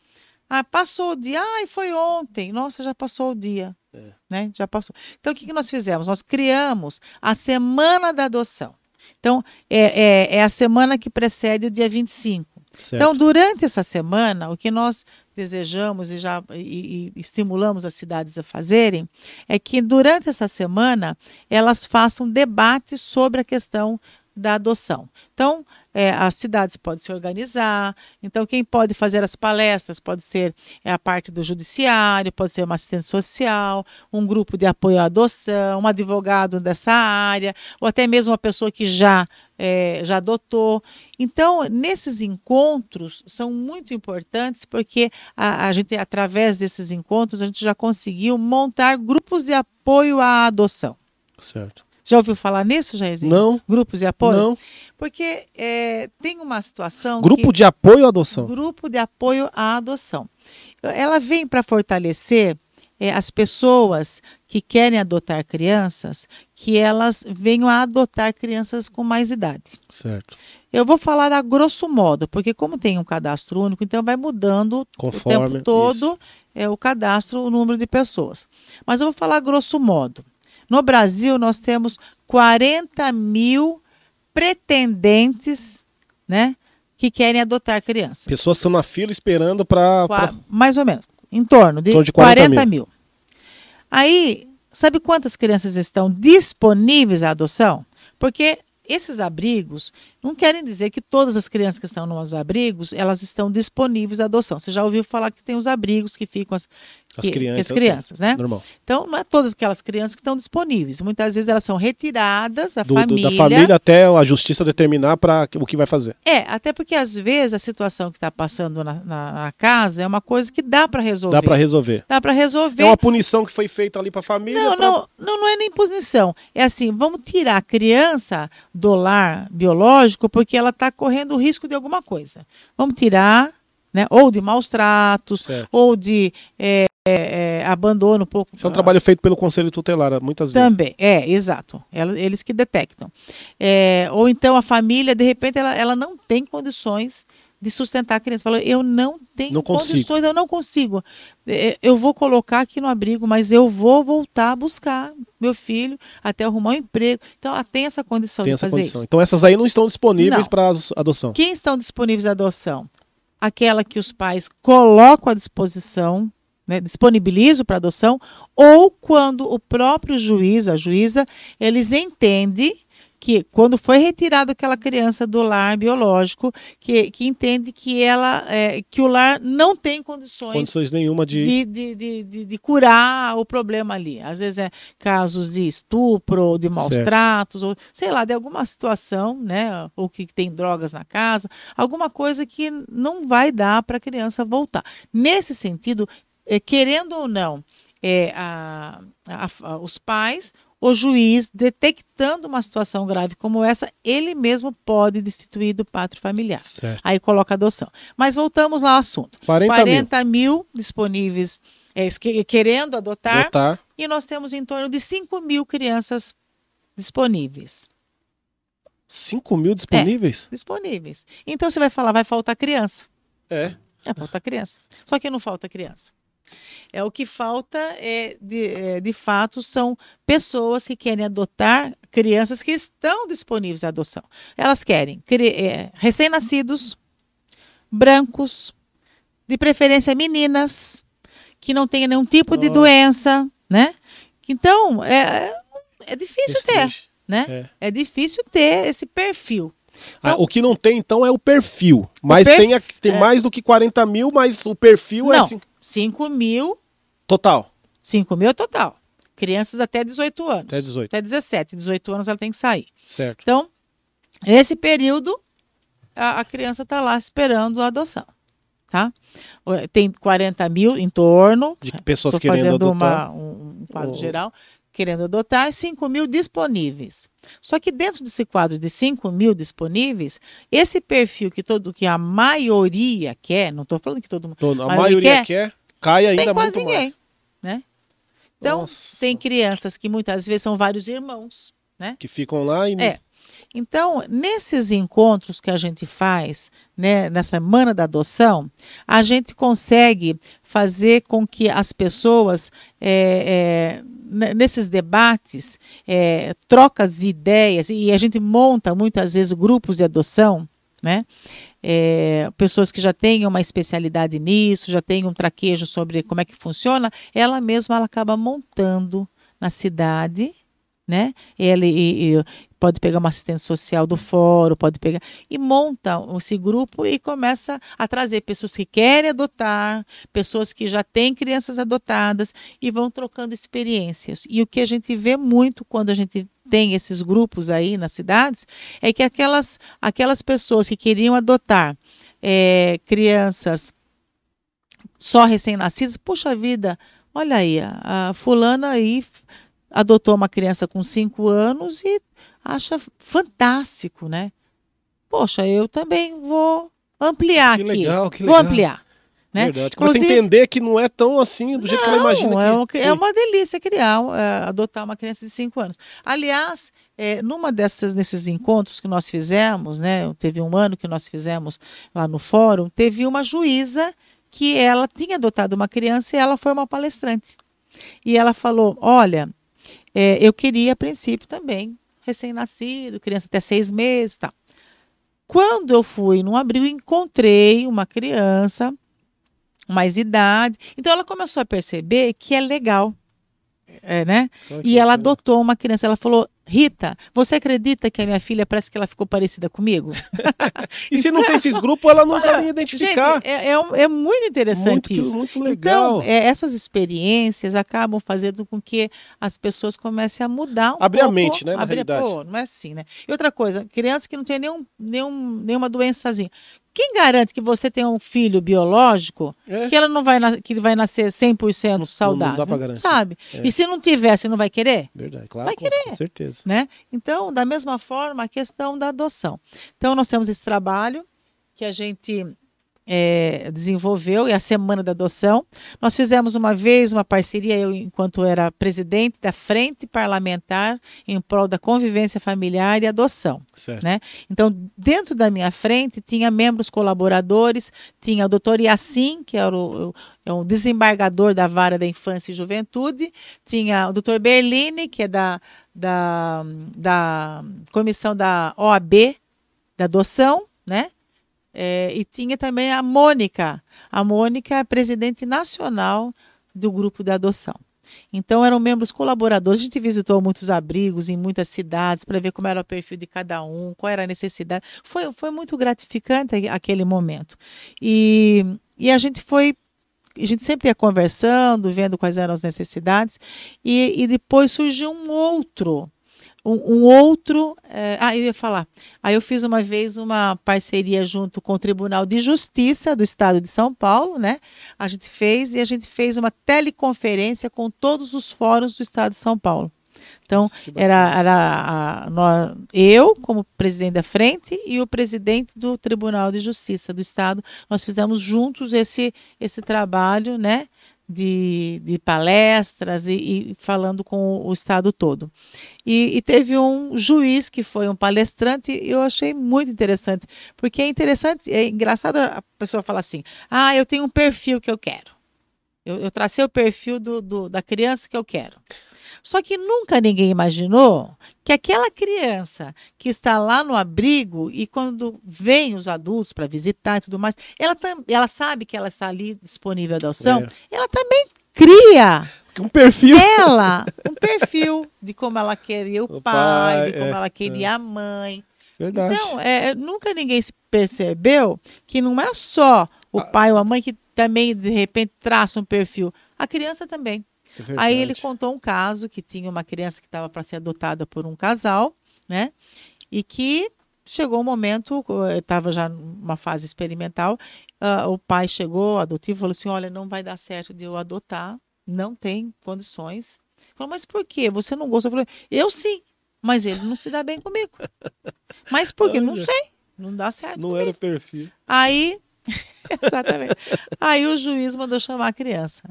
ah, passou o dia, ai, foi ontem, nossa, já passou o dia. É. Né? Já passou. Então, o que, que nós fizemos? Nós criamos a Semana da Adoção. Então, é, é, é a semana que precede o dia 25. Certo. Então, durante essa semana, o que nós desejamos e já e, e estimulamos as cidades a fazerem é que durante essa semana elas façam debates sobre a questão da adoção. Então, é, as cidades podem se organizar. Então, quem pode fazer as palestras pode ser é, a parte do judiciário, pode ser uma assistente social, um grupo de apoio à adoção, um advogado dessa área, ou até mesmo uma pessoa que já é, já adotou. Então, nesses encontros são muito importantes porque a, a gente, através desses encontros, a gente já conseguiu montar grupos de apoio à adoção. Certo. Já ouviu falar nisso, Jairzinho? Não. Grupos de apoio? Não. Porque é, tem uma situação. Grupo que, de apoio à adoção. Grupo de apoio à adoção. Ela vem para fortalecer é, as pessoas que querem adotar crianças, que elas venham a adotar crianças com mais idade. Certo. Eu vou falar a grosso modo, porque como tem um cadastro único, então vai mudando Conforme, o tempo todo é, o cadastro, o número de pessoas. Mas eu vou falar a grosso modo. No Brasil, nós temos 40 mil pretendentes, né? Que querem adotar crianças. Pessoas estão na fila esperando para. Pra... Mais ou menos. Em torno de, em torno de 40, 40 mil. mil. Aí, sabe quantas crianças estão disponíveis à adoção? Porque esses abrigos não querem dizer que todas as crianças que estão nos abrigos elas estão disponíveis à adoção. Você já ouviu falar que tem os abrigos que ficam as, as crianças, as crianças né? Normal. Então, não é todas aquelas crianças que estão disponíveis. Muitas vezes elas são retiradas da do, família. Do, da família até a justiça determinar para o que vai fazer. É, até porque às vezes a situação que está passando na, na, na, casa é uma coisa que dá para resolver. Dá para resolver. Dá para resolver. É uma punição que foi feita ali para a família. Não, pra... não, não, não é nem punição. É assim, vamos tirar a criança do lar biológico porque ela está correndo o risco de alguma coisa. Vamos tirar né? ou de maus tratos, certo. ou de é, é, é, abandono um pouco. Isso é um trabalho feito pelo Conselho Tutelar, muitas vezes. Também, é, exato. Eles que detectam. É, ou então a família, de repente, ela, ela não tem condições de sustentar a criança. Fala, eu não tenho não condições, eu não consigo. É, eu vou colocar aqui no abrigo, mas eu vou voltar a buscar meu filho até arrumar um emprego. Então, ela tem essa condição tem de essa fazer condição. isso. Então, essas aí não estão disponíveis para adoção. Quem estão disponíveis à adoção? Aquela que os pais colocam à disposição né, disponibilizam para adoção, ou quando o próprio juiz, a juíza, eles entendem que quando foi retirada aquela criança do lar biológico, que, que entende que ela é, que o lar não tem condições, condições nenhuma de... De, de, de, de, curar o problema ali. Às vezes é casos de estupro, de maus certo. tratos, ou sei lá, de alguma situação, né? Ou que tem drogas na casa, alguma coisa que não vai dar para a criança voltar. Nesse sentido, é, querendo ou não, é, a, a, a, os pais, o juiz, detectando uma situação grave como essa, ele mesmo pode destituir do pátrio familiar. Certo. Aí coloca adoção. Mas voltamos lá ao assunto. 40, 40 mil. mil disponíveis é, querendo adotar, adotar, e nós temos em torno de 5 mil crianças disponíveis. 5 mil disponíveis? É, disponíveis. Então você vai falar, vai faltar criança. É. É, falta criança. Só que não falta criança. É o que falta é de, é, de fato são pessoas que querem adotar crianças que estão disponíveis à adoção. Elas querem é, recém-nascidos, brancos, de preferência meninas, que não tenham nenhum tipo oh. de doença, né? Então é, é difícil ter, né? É. é difícil ter esse perfil. Ah, então, ah, o que não tem, então, é o perfil. Mas o tem, tem é... mais do que 40 mil, mas o perfil não, é assim. 5 mil. Total. 5 mil total. Crianças até 18 anos. Até 18. Até 17. 18 anos ela tem que sair. Certo. Então, esse período, a, a criança está lá esperando a adoção. Tá? Tem 40 mil em torno. De pessoas querendo fazendo adotar. Uma, um, quadro oh. geral querendo adotar, 5 mil disponíveis. Só que dentro desse quadro de 5 mil disponíveis, esse perfil que todo que a maioria quer, não estou falando que todo mundo. a maioria, quer, quer, cai ainda tem quase ninguém, mais. Né? Então, Nossa. tem crianças que muitas vezes são vários irmãos. Né? Que ficam lá e. É. Então, nesses encontros que a gente faz, né, na semana da adoção, a gente consegue fazer com que as pessoas é, é, nesses debates, é, trocas de ideias, e a gente monta muitas vezes grupos de adoção, né? É, pessoas que já têm uma especialidade nisso, já têm um traquejo sobre como é que funciona, ela mesma ela acaba montando na cidade, né? Ele, e, e, pode pegar uma assistente social do fórum, pode pegar e monta esse grupo e começa a trazer pessoas que querem adotar, pessoas que já têm crianças adotadas e vão trocando experiências. E o que a gente vê muito quando a gente tem esses grupos aí nas cidades é que aquelas aquelas pessoas que queriam adotar é, crianças só recém-nascidas, puxa vida, olha aí, a, fulana aí adotou uma criança com cinco anos e acha fantástico, né? Poxa, eu também vou ampliar que aqui. Legal, que vou ampliar. Né? Verdade. Começa a entender que não é tão assim do jeito não, que ela imagina. É, que... é uma delícia criar, é, adotar uma criança de 5 anos. Aliás, é, numa dessas, nesses encontros que nós fizemos, né, teve um ano que nós fizemos lá no fórum, teve uma juíza que ela tinha adotado uma criança e ela foi uma palestrante. E ela falou: Olha, é, eu queria a princípio também, recém-nascido, criança até seis meses tal. Quando eu fui no abril, encontrei uma criança, mais idade. Então ela começou a perceber que é legal. É, né? E ela adotou uma criança. Ela falou: Rita, você acredita que a minha filha parece que ela ficou parecida comigo? e se não tem esses grupos, ela não vai identificar. Gente, é, é, é, muito interessante muito, isso. Muito legal. Então, é, essas experiências acabam fazendo com que as pessoas comecem a mudar um Abrir pouco. a mente, né? Na abrir, realidade. Pô, não é assim, né? E outra coisa, criança que não tem nenhum, nenhum, nenhuma doençazinha. Quem garante que você tem um filho biológico é. que ela não vai que ele vai nascer 100% não, saudável? Não dá para garantir. Sabe? É. E se não tiver, você não vai querer? Verdade, claro. Vai querer. Com certeza. Né? Então, da mesma forma, a questão da adoção. Então, nós temos esse trabalho que a gente é, desenvolveu, e a Semana da Adoção. Nós fizemos uma vez uma parceria, eu, enquanto era presidente da Frente Parlamentar em prol da convivência familiar e adoção. Certo. Né? Então, dentro da minha frente, tinha membros colaboradores, tinha o doutor Yassin, que era o, é um desembargador da Vara da Infância e Juventude, tinha o doutor Berline, que é da, da, da comissão da OAB, da adoção, né? É, e tinha também a Mônica. A Mônica é presidente nacional do grupo da adoção. Então eram membros colaboradores. A gente visitou muitos abrigos em muitas cidades para ver como era o perfil de cada um, qual era a necessidade. Foi, foi muito gratificante aquele momento. E, e a gente foi a gente sempre ia conversando, vendo quais eram as necessidades, e, e depois surgiu um outro um, um outro. É, ah, eu ia falar. Aí eu fiz uma vez uma parceria junto com o Tribunal de Justiça do Estado de São Paulo, né? A gente fez e a gente fez uma teleconferência com todos os fóruns do Estado de São Paulo. Então, era, era a, a, eu, como presidente da frente, e o presidente do Tribunal de Justiça do Estado. Nós fizemos juntos esse, esse trabalho, né? De, de palestras e, e, falando com o Estado todo. E, e, teve um juiz que foi um palestrante, e eu achei muito interessante, porque é interessante, é engraçado a pessoa falar assim: ah, eu tenho um perfil que eu quero. Eu, eu tracei o perfil do, do, da criança que eu quero. Só que nunca ninguém imaginou que aquela criança que está lá no abrigo e quando vem os adultos para visitar e tudo mais, ela, ela sabe que ela está ali disponível à adoção, é. ela também cria um perfil ela um perfil de como ela queria o, o pai, pai, de como é, ela queria é. a mãe Verdade. então é, nunca ninguém se percebeu que não é só o ah. pai ou a mãe que também de repente traça um perfil a criança também é Aí ele contou um caso que tinha uma criança que estava para ser adotada por um casal, né? E que chegou um momento, estava já numa fase experimental, uh, o pai chegou, adotivo, falou assim: olha, não vai dar certo de eu adotar, não tem condições. Falou, mas por quê? Você não gosta? Eu falei, eu sim, mas ele não se dá bem comigo. Mas por quê? Não sei, não dá certo. Não comigo. era perfil. Aí, exatamente. Aí o juiz mandou chamar a criança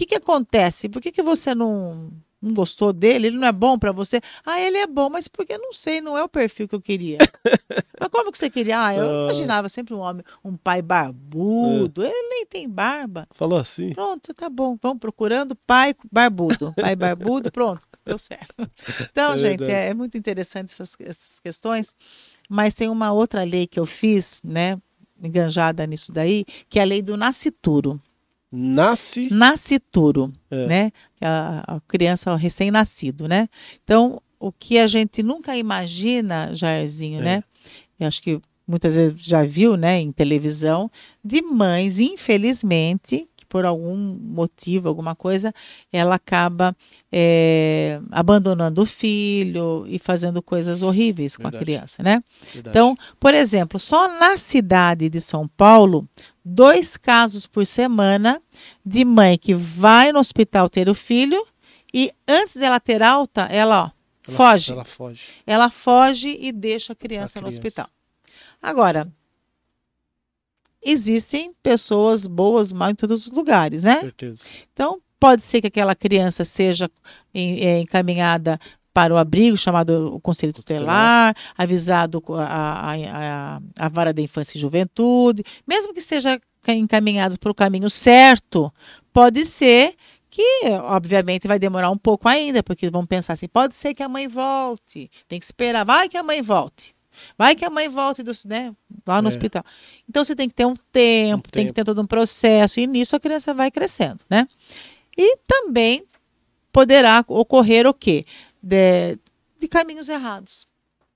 que, que acontece? Por que, que você não, não gostou dele? Ele não é bom para você? Ah, ele é bom, mas porque não sei, não é o perfil que eu queria. mas como que você queria? Ah, eu ah. imaginava sempre um homem, um pai barbudo. É. Ele nem tem barba. Falou assim. Pronto, tá bom. Vamos procurando pai barbudo. Pai barbudo, pronto, deu certo. Então, é gente, é, é, muito interessante essas, essas questões. Mas tem uma outra lei que eu fiz, né? Enganjada nisso daí, que é a lei do nascituro. Nasce. Nascituro, é. né? A, a criança recém-nascido, né? Então, o que a gente nunca imagina, Jairzinho, é. né? Eu acho que muitas vezes já viu, né, em televisão, de mães, infelizmente, por algum motivo, alguma coisa, ela acaba é, abandonando o filho e fazendo coisas horríveis com Verdade. a criança, né? Verdade. Então, por exemplo, só na cidade de São Paulo, dois casos por semana de mãe que vai no hospital ter o filho e antes dela ter alta, ela, ó, ela foge. Ela foge. Ela foge e deixa a criança, a criança. no hospital. Agora, existem pessoas boas, mal em todos os lugares, né? Certeza. Então, pode ser que aquela criança seja é, encaminhada para o abrigo chamado o Conselho Tutelar, avisado a, a, a, a vara da infância e juventude, mesmo que seja encaminhado para o caminho certo, pode ser que obviamente vai demorar um pouco ainda, porque vão pensar assim, pode ser que a mãe volte, tem que esperar, vai que a mãe volte. Vai que a mãe volte do, né, lá no é. hospital. Então você tem que ter um tempo, um tem tempo. que ter todo um processo, e nisso a criança vai crescendo, né? E também poderá ocorrer o quê? De, de caminhos errados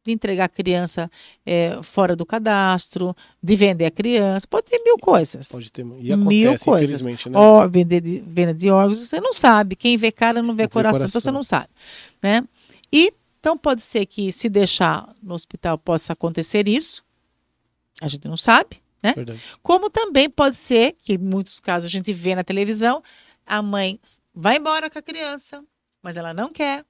de entregar a criança é, fora do cadastro, de vender a criança, pode ter mil coisas. Pode ter e acontece, mil coisas. Né? Ó, vender de, venda de órgãos, você não sabe. Quem vê cara não vê, não coração, coração, então você não sabe. Né? E então pode ser que se deixar no hospital possa acontecer isso. A gente não sabe, né? Verdade. Como também pode ser que em muitos casos a gente vê na televisão, a mãe vai embora com a criança, mas ela não quer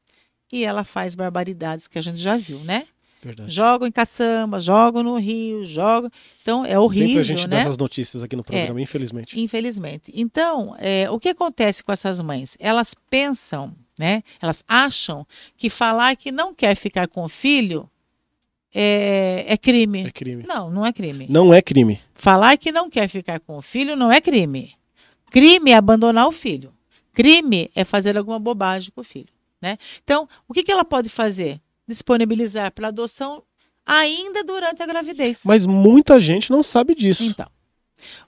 e ela faz barbaridades que a gente já viu, né? Verdade. Jogam em caçamba, jogam no rio, jogam. Então é horrível. Sempre a gente né? dá essas notícias aqui no programa, é, infelizmente. Infelizmente. Então, é, o que acontece com essas mães? Elas pensam, né? Elas acham que falar que não quer ficar com o filho é, é, crime. É crime. Não, não é crime. Não é crime. Falar que não quer ficar com o filho não é crime. Crime é abandonar o filho. Crime é fazer alguma bobagem com o filho. Né? Então, o que, que ela pode fazer? disponibilizar para adoção ainda durante a gravidez. Mas muita gente não sabe disso. Então,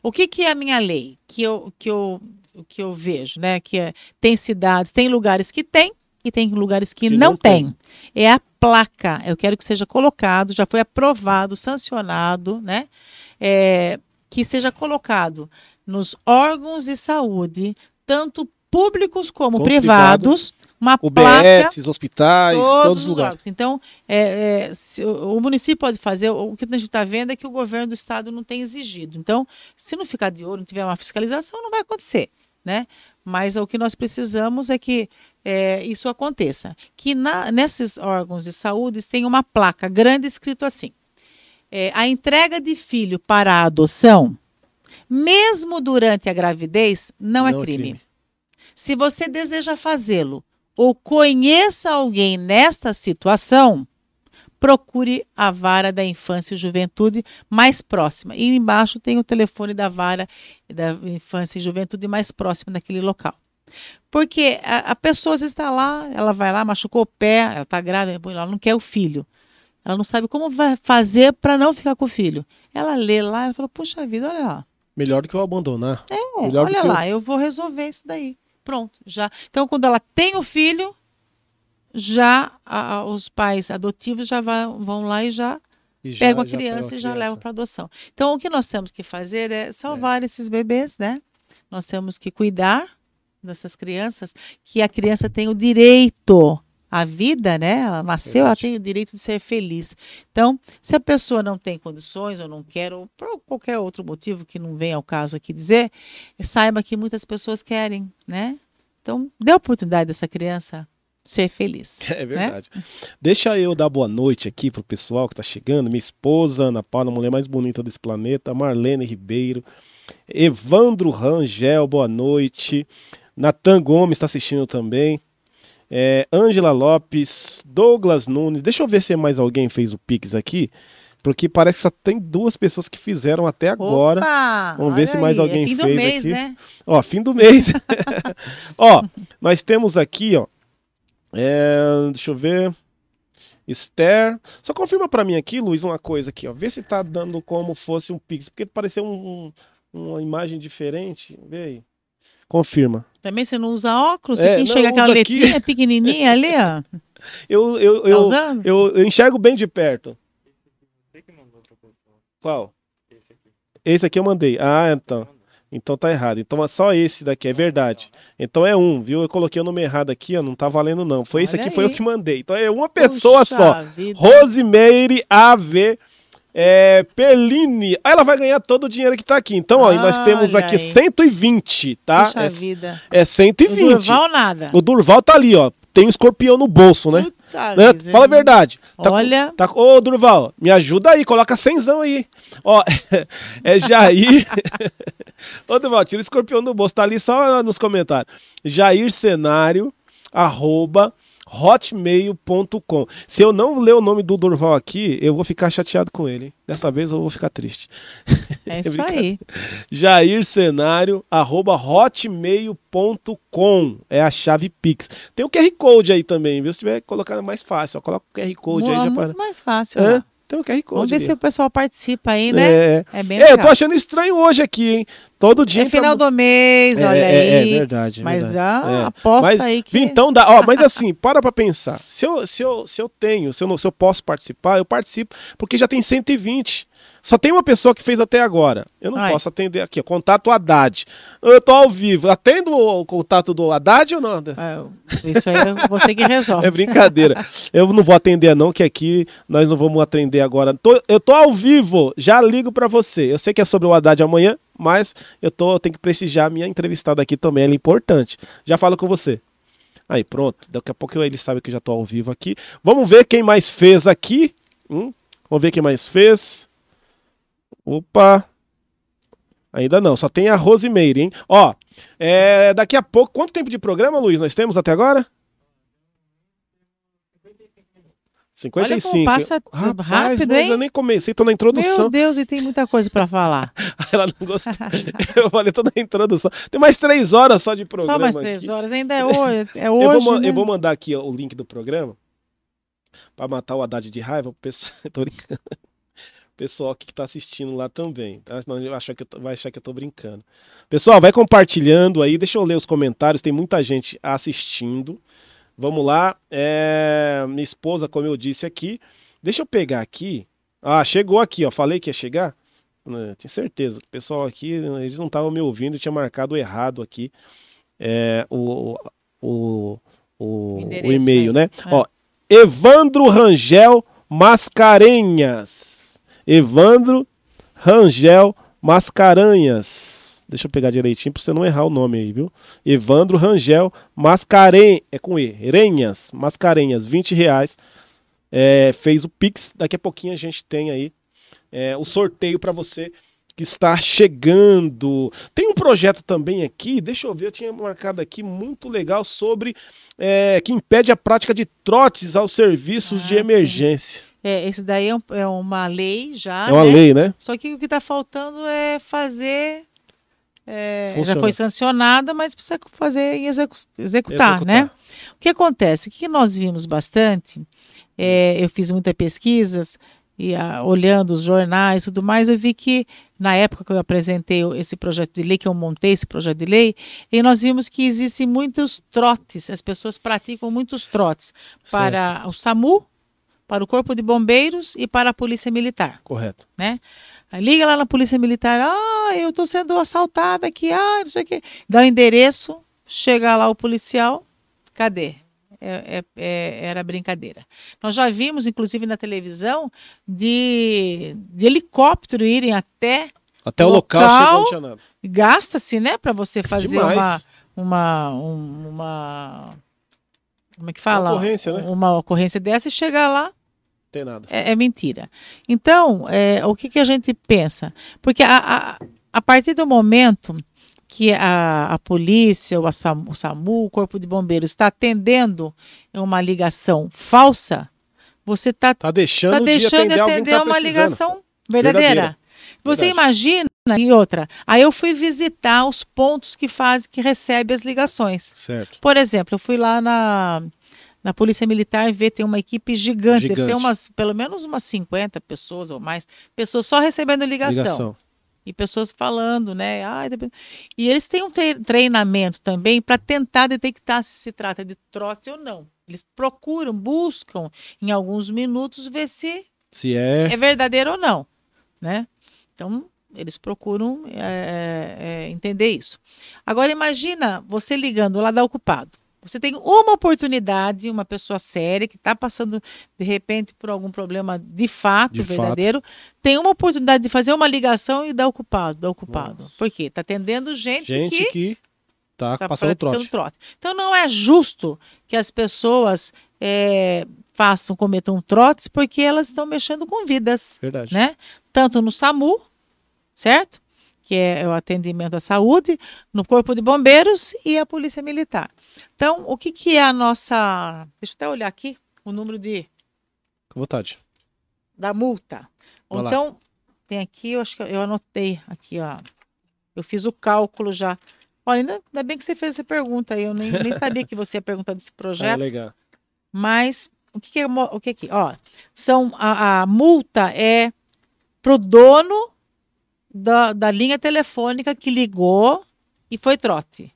o que, que é a minha lei? Que eu, que eu, que eu vejo, né? Que é, tem cidades, tem lugares que tem e tem lugares que, que não, não tem. tem. É a placa. Eu quero que seja colocado, já foi aprovado, sancionado, né? É, que seja colocado nos órgãos de saúde, tanto públicos como, como privados, privado uma UBS, placa. hospitais, todos, todos os lugares. lugares. Então, é, é, se, o município pode fazer, o que a gente está vendo é que o governo do estado não tem exigido. Então, se não ficar de olho, não tiver uma fiscalização, não vai acontecer. Né? Mas o que nós precisamos é que é, isso aconteça. Que na, nesses órgãos de saúde tem uma placa grande escrito assim: é, a entrega de filho para a adoção, mesmo durante a gravidez, não, é não é, crime. é crime. Se você deseja fazê-lo ou conheça alguém nesta situação, procure a vara da infância e juventude mais próxima. E embaixo tem o telefone da vara da infância e juventude mais próxima daquele local. Porque a, a pessoa está lá, ela vai lá, machucou o pé, ela está grávida, ela não quer o filho. Ela não sabe como vai fazer para não ficar com o filho. Ela lê lá e fala: Puxa vida, olha lá. Melhor do que eu abandonar. É, Melhor olha lá, eu vou resolver isso daí. Pronto, já. Então, quando ela tem o filho, já a, os pais adotivos já vão, vão lá e já, e já pegam a criança e já levam para adoção. Então, o que nós temos que fazer é salvar é. esses bebês, né? Nós temos que cuidar dessas crianças, que a criança tem o direito à vida, né? Ela nasceu, Verdade. ela tem o direito de ser feliz. Então, se a pessoa não tem condições ou não quer, ou por qualquer outro motivo que não vem ao caso aqui dizer, saiba que muitas pessoas querem, né? Então, dê a oportunidade dessa criança ser feliz. É né? verdade. Né? Deixa eu dar boa noite aqui pro pessoal que está chegando. Minha esposa, Ana Paula, a mulher mais bonita desse planeta, Marlene Ribeiro, Evandro Rangel, boa noite. Natan Gomes está assistindo também. É, Ângela Lopes, Douglas Nunes. Deixa eu ver se mais alguém fez o Pix aqui. Porque parece que só tem duas pessoas que fizeram até agora. Opa, Vamos ver se mais alguém é fim fez do mês, aqui. Né? Ó, fim do mês. ó, nós temos aqui, ó. É, deixa eu ver. Esther. Só confirma para mim aqui, Luiz, uma coisa aqui, ó. Vê se tá dando como fosse um Pix. Porque pareceu um, um, uma imagem diferente. Vê aí. Confirma. Também você não usa óculos? É, quem não, chega aquela letrinha aqui. pequenininha ali, ó. Eu, eu, tá eu, eu, eu enxergo bem de perto. Qual? Esse aqui. Esse aqui eu mandei. Ah, então. Então tá errado. Então é só esse daqui, é verdade. Então é um, viu? Eu coloquei o nome errado aqui, ó, não tá valendo não. Foi Olha esse aqui, aí. foi eu que mandei. Então é uma pessoa Puxa só. Vida. Rosemeire AV é, Perline. Aí ela vai ganhar todo o dinheiro que tá aqui. Então, ó, nós temos aqui aí. 120, tá? Puxa é, vida. É 120. O Durval nada. O Durval tá ali, ó. Tem um escorpião no bolso, né? né? Fala a verdade. Tá, Olha. Tá, ô, Durval, me ajuda aí, coloca cenzão aí. Ó, é Jair. ô, Durval, tira o escorpião do bolso, tá ali só nos comentários. Jair Cenário, arroba hotmail.com. Se eu não ler o nome do Durval aqui, eu vou ficar chateado com ele. Dessa vez eu vou ficar triste. É isso aí. Jair Cenário, arroba hotmail.com. É a chave Pix. Tem o QR Code aí também, viu? Se tiver colocando mais fácil, ó, coloca o QR Code Boa, aí. Já muito para... mais fácil. É? Tem o QR Code. Vamos ver ali. se o pessoal participa aí, né? É, é bem legal. É, eu tô achando estranho hoje aqui, hein? Todo dia. É final do mês, é, olha é, aí. É, verdade. Mas verdade. já é. aposta mas, aí que. Então dá. Ó, mas assim, para pra pensar. Se eu, se eu, se eu tenho, se eu, não, se eu posso participar, eu participo, porque já tem 120. Só tem uma pessoa que fez até agora. Eu não Ai. posso atender aqui. Contato Haddad. Eu tô ao vivo. Atendo o contato do Haddad ou não? É, isso aí é você que resolve. é brincadeira. Eu não vou atender, não, que aqui nós não vamos atender agora. Tô, eu tô ao vivo. Já ligo para você. Eu sei que é sobre o Haddad amanhã, mas eu, tô, eu tenho que prestigiar a minha entrevistada aqui também. Ela é importante. Já falo com você. Aí, pronto. Daqui a pouco ele sabe que eu já tô ao vivo aqui. Vamos ver quem mais fez aqui. Hum? Vamos ver quem mais fez. Opa! Ainda não, só tem a Rosemary, hein? Ó, é, daqui a pouco. Quanto tempo de programa, Luiz, nós temos até agora? 55. Olha passa Rapaz, rápido, hein? Eu nem comecei, tô na introdução. Meu Deus, e tem muita coisa para falar. Ela não gostou. eu falei, tô na introdução. Tem mais três horas só de programa. Só mais três aqui. horas, ainda é hoje. É hoje eu, vou, né? eu vou mandar aqui ó, o link do programa para matar o Haddad de raiva. O pessoal... tô brincando pessoal que está assistindo lá também. Tá? Senão vai achar, que eu tô, vai achar que eu tô brincando. Pessoal, vai compartilhando aí. Deixa eu ler os comentários. Tem muita gente assistindo. Vamos lá. É... Minha esposa, como eu disse aqui. Deixa eu pegar aqui. Ah, chegou aqui, ó. Falei que ia chegar. Tenho certeza. O pessoal aqui, eles não estavam me ouvindo. Tinha marcado errado aqui é, o, o, o, o e-mail, né? É. Ó, Evandro Rangel Mascarenhas. Evandro Rangel Mascarenhas. Deixa eu pegar direitinho para você não errar o nome aí, viu? Evandro Rangel Mascarenhas. É com E. Renhas. Mascarenhas, 20 reais. É, fez o Pix. Daqui a pouquinho a gente tem aí é, o sorteio para você que está chegando. Tem um projeto também aqui, deixa eu ver, eu tinha marcado aqui, muito legal, sobre é, que impede a prática de trotes aos serviços ah, de emergência. Sim. É, esse daí é, é, uma lei já. É uma né? lei, né? Só que o que está faltando é fazer. É, já foi sancionada, mas precisa fazer e execu executar, executar, né? O que acontece? O que nós vimos bastante, é, eu fiz muitas pesquisas e a, olhando os jornais e tudo mais, eu vi que na época que eu apresentei esse projeto de lei, que eu montei esse projeto de lei, e nós vimos que existem muitos trotes, as pessoas praticam muitos trotes certo. para o SAMU, para o Corpo de Bombeiros e para a Polícia Militar. Correto. Né? Liga lá na Polícia Militar, ah, eu estou sendo assaltada aqui, ah, não sei o quê. Dá o endereço, chega lá o policial, cadê? É, é, é, era brincadeira. Nós já vimos, inclusive na televisão, de, de helicóptero irem até até o local. Gasta-se, né, para você fazer uma, uma, uma como é que fala? Uma ocorrência, né? Uma ocorrência dessa e chegar lá. Tem nada. É, é mentira. Então, é, o que, que a gente pensa? Porque a, a, a partir do momento que a, a polícia, o, SAMU, o SAMU, o Corpo de Bombeiros está atendendo uma ligação falsa, você está tá deixando, tá deixando de atender, de atender tá uma ligação verdadeira. verdadeira. Você Verdade. imagina e outra. Aí eu fui visitar os pontos que fazem, que recebe as ligações. Certo. Por exemplo, eu fui lá na, na Polícia Militar ver, tem uma equipe gigante, gigante. tem umas, pelo menos umas 50 pessoas ou mais, pessoas só recebendo ligação. ligação. E pessoas falando, né? E eles têm um treinamento também para tentar detectar se se trata de trote ou não. Eles procuram, buscam em alguns minutos ver se, se é... é verdadeiro ou não, né? Então, eles procuram é, é, entender isso. Agora, imagina você ligando lá da Ocupado. Você tem uma oportunidade, uma pessoa séria que está passando, de repente, por algum problema de fato, de verdadeiro, fato. tem uma oportunidade de fazer uma ligação e dar ocupado, dar ocupado. Nossa. Por quê? Está atendendo gente, gente que, que tá, tá passando trote. trote. Então não é justo que as pessoas é, façam, cometam trotes, porque elas estão mexendo com vidas. Verdade. Né? Tanto no SAMU, certo? Que é o atendimento à saúde, no Corpo de Bombeiros e a Polícia Militar. Então, o que, que é a nossa. Deixa eu até olhar aqui o número de. Com vontade. Da multa. Vai então, lá. tem aqui, eu acho que eu anotei aqui, ó. Eu fiz o cálculo já. Olha, ainda, ainda bem que você fez essa pergunta aí. Eu nem, nem sabia que você ia perguntar desse projeto. É legal. Mas o que, que é o que aqui? Ó, são a, a multa é pro dono da, da linha telefônica que ligou e foi trote.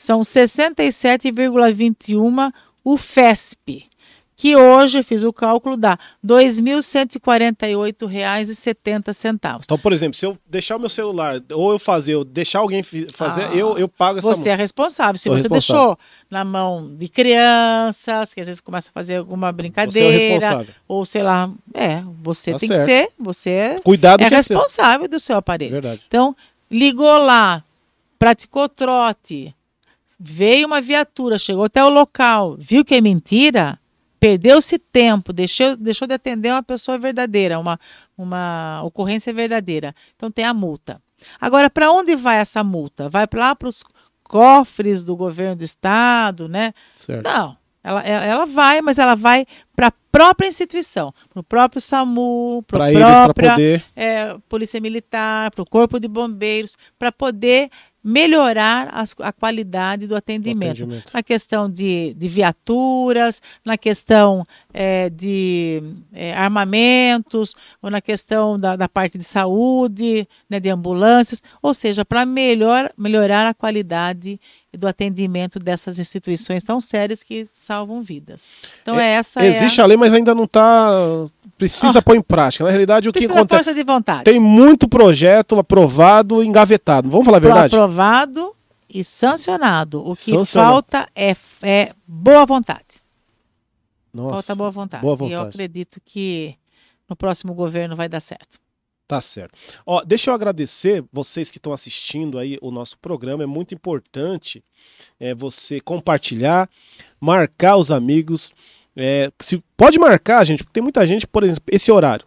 São 67,21 o FESP que hoje, eu fiz o cálculo, dá R$ 2.148,70. Então, por exemplo, se eu deixar o meu celular, ou eu fazer, ou deixar alguém fazer, ah, eu, eu pago essa Você é responsável. Se você responsável. deixou na mão de crianças, que às vezes começa a fazer alguma brincadeira, é ou sei lá, é, você tá tem certo. que ser, você é Cuidado é responsável do seu aparelho. Verdade. Então, ligou lá, praticou trote, veio uma viatura, chegou até o local, viu que é mentira, Perdeu-se tempo, deixou, deixou de atender uma pessoa verdadeira, uma, uma ocorrência verdadeira. Então tem a multa. Agora, para onde vai essa multa? Vai lá para os cofres do governo do estado, né? Certo. Não, ela, ela vai, mas ela vai para a própria instituição, para o próprio SAMU, para a própria poder... é, Polícia Militar, para o Corpo de Bombeiros, para poder melhorar as, a qualidade do atendimento, atendimento, na questão de, de viaturas, na questão é, de é, armamentos, ou na questão da, da parte de saúde, né, de ambulâncias, ou seja, para melhor, melhorar a qualidade do atendimento dessas instituições tão sérias que salvam vidas. Então é, essa existe é a... a lei, mas ainda não está precisa oh, pôr em prática. Na realidade, o que acontece força de vontade. Tem muito projeto aprovado, engavetado. Vamos falar a verdade? Aprovado e sancionado. O que sancionado. falta é, é boa vontade. Nossa, falta boa vontade. boa vontade. E eu acredito que no próximo governo vai dar certo. Tá certo. Ó, deixa eu agradecer vocês que estão assistindo aí o nosso programa. É muito importante é, você compartilhar, marcar os amigos. É, se, pode marcar, gente, porque tem muita gente, por exemplo, esse horário,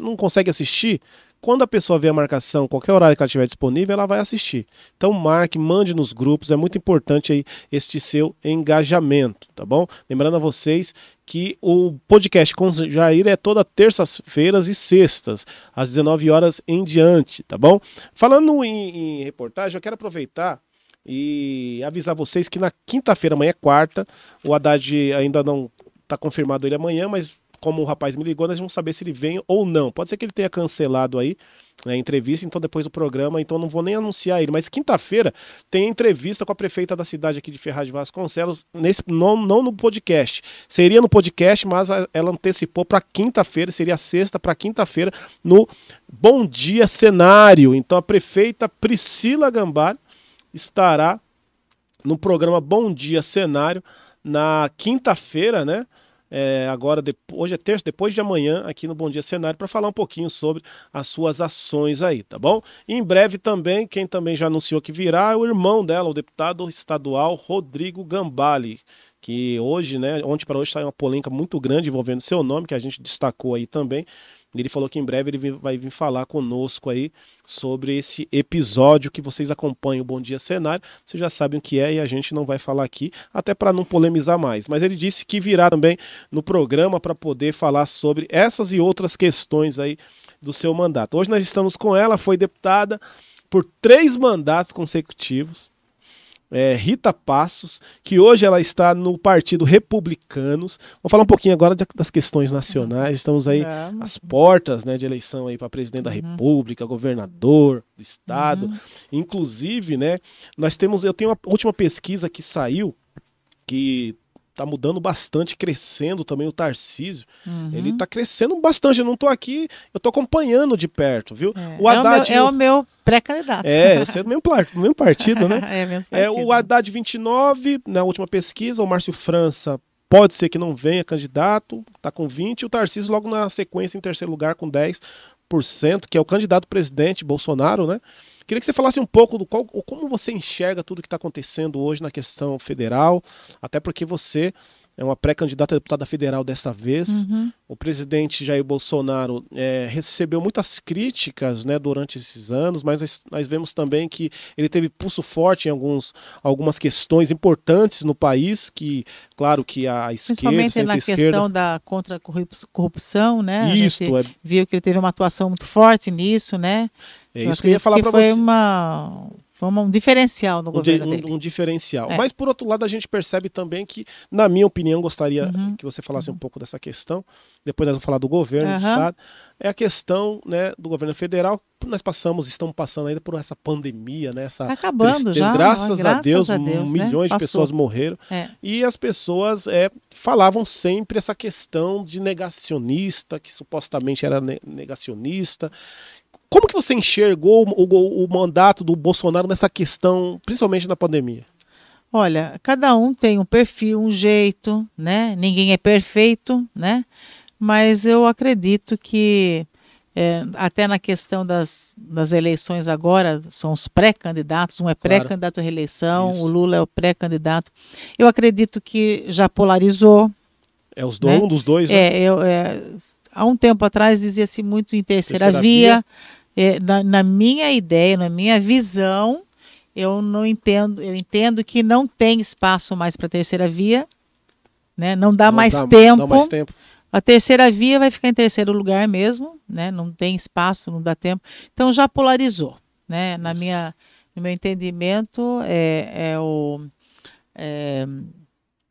não consegue assistir. Quando a pessoa vê a marcação, qualquer horário que ela tiver disponível, ela vai assistir. Então marque, mande nos grupos, é muito importante aí este seu engajamento, tá bom? Lembrando a vocês que o podcast com Jair é toda terças-feiras e sextas, às 19 horas em diante, tá bom? Falando em, em reportagem, eu quero aproveitar e avisar vocês que na quinta-feira, amanhã é quarta, o Haddad ainda não está confirmado ele amanhã, mas como o rapaz me ligou, nós vamos saber se ele vem ou não. Pode ser que ele tenha cancelado aí né, a entrevista, então depois do programa, então não vou nem anunciar ele. Mas quinta-feira tem entrevista com a prefeita da cidade aqui de Ferraz de Vasconcelos, nesse, não, não no podcast. Seria no podcast, mas a, ela antecipou para quinta-feira, seria sexta para quinta-feira, no Bom Dia Cenário. Então a prefeita Priscila Gambari estará no programa Bom Dia Cenário na quinta-feira, né? é, agora, hoje é terça, depois de amanhã, aqui no Bom Dia Cenário, para falar um pouquinho sobre as suas ações aí, tá bom? E em breve também, quem também já anunciou que virá é o irmão dela, o deputado estadual Rodrigo Gambale, que hoje, né, ontem para hoje está uma polêmica muito grande envolvendo seu nome, que a gente destacou aí também. Ele falou que em breve ele vai vir falar conosco aí sobre esse episódio que vocês acompanham o Bom Dia Cenário. Vocês já sabem o que é e a gente não vai falar aqui, até para não polemizar mais. Mas ele disse que virá também no programa para poder falar sobre essas e outras questões aí do seu mandato. Hoje nós estamos com ela, foi deputada por três mandatos consecutivos é, Rita Passos, que hoje ela está no Partido Republicanos. Vamos falar um pouquinho agora das questões nacionais. Estamos aí às portas né, de eleição aí para presidente da uhum. República, governador do estado. Uhum. Inclusive, né, nós temos, eu tenho uma última pesquisa que saiu que tá mudando bastante, crescendo também o Tarcísio. Uhum. Ele tá crescendo bastante. Eu não tô aqui, eu tô acompanhando de perto, viu? É, o Haddad, é o meu, é meu pré-candidato. É, você é do mesmo, mesmo partido, né? é, mesmo partido. É, o Haddad 29, na última pesquisa, o Márcio França pode ser que não venha candidato, tá com 20, e o Tarcísio logo na sequência em terceiro lugar com 10%, que é o candidato presidente Bolsonaro, né? Queria que você falasse um pouco do qual, como você enxerga tudo que está acontecendo hoje na questão federal, até porque você é uma pré-candidata a deputada federal dessa vez. Uhum. O presidente Jair Bolsonaro é, recebeu muitas críticas né, durante esses anos, mas nós, nós, vemos também que ele teve pulso forte em alguns, algumas questões importantes no país, que, claro, que a esquerda... Principalmente na esquerda... questão da contra-corrupção, né? Isso, é... viu que ele teve uma atuação muito forte nisso, né? É isso que eu ia falar para você. Foi uma foi um diferencial no governo um, dele. Um diferencial. É. Mas, por outro lado, a gente percebe também que, na minha opinião, gostaria uhum. que você falasse uhum. um pouco dessa questão. Depois nós vamos falar do governo, uhum. do Estado. É a questão né, do governo federal. Nós passamos, estamos passando ainda por essa pandemia, né? Essa tá acabando tristeza. já. Graças, graças a Deus, a Deus milhões né? de pessoas morreram. É. E as pessoas é, falavam sempre essa questão de negacionista, que supostamente era negacionista. Como que você enxergou o, o, o mandato do Bolsonaro nessa questão, principalmente na pandemia? Olha, cada um tem um perfil, um jeito, né? Ninguém é perfeito, né? Mas eu acredito que é, até na questão das, das eleições agora, são os pré-candidatos, um é pré-candidato à reeleição, Isso. o Lula é o pré-candidato. Eu acredito que já polarizou. É os dois, né? um dos dois, né? É, eu, é, há um tempo atrás dizia-se muito em terceira, terceira via, via é, na, na minha ideia, na minha visão, eu não entendo, eu entendo que não tem espaço mais para a terceira via, né? Não dá, não mais, dá, tempo. dá mais tempo. A terceira via vai ficar em terceiro lugar mesmo, né? Não tem espaço, não dá tempo. Então já polarizou, né? Na minha, no meu entendimento é, é o é,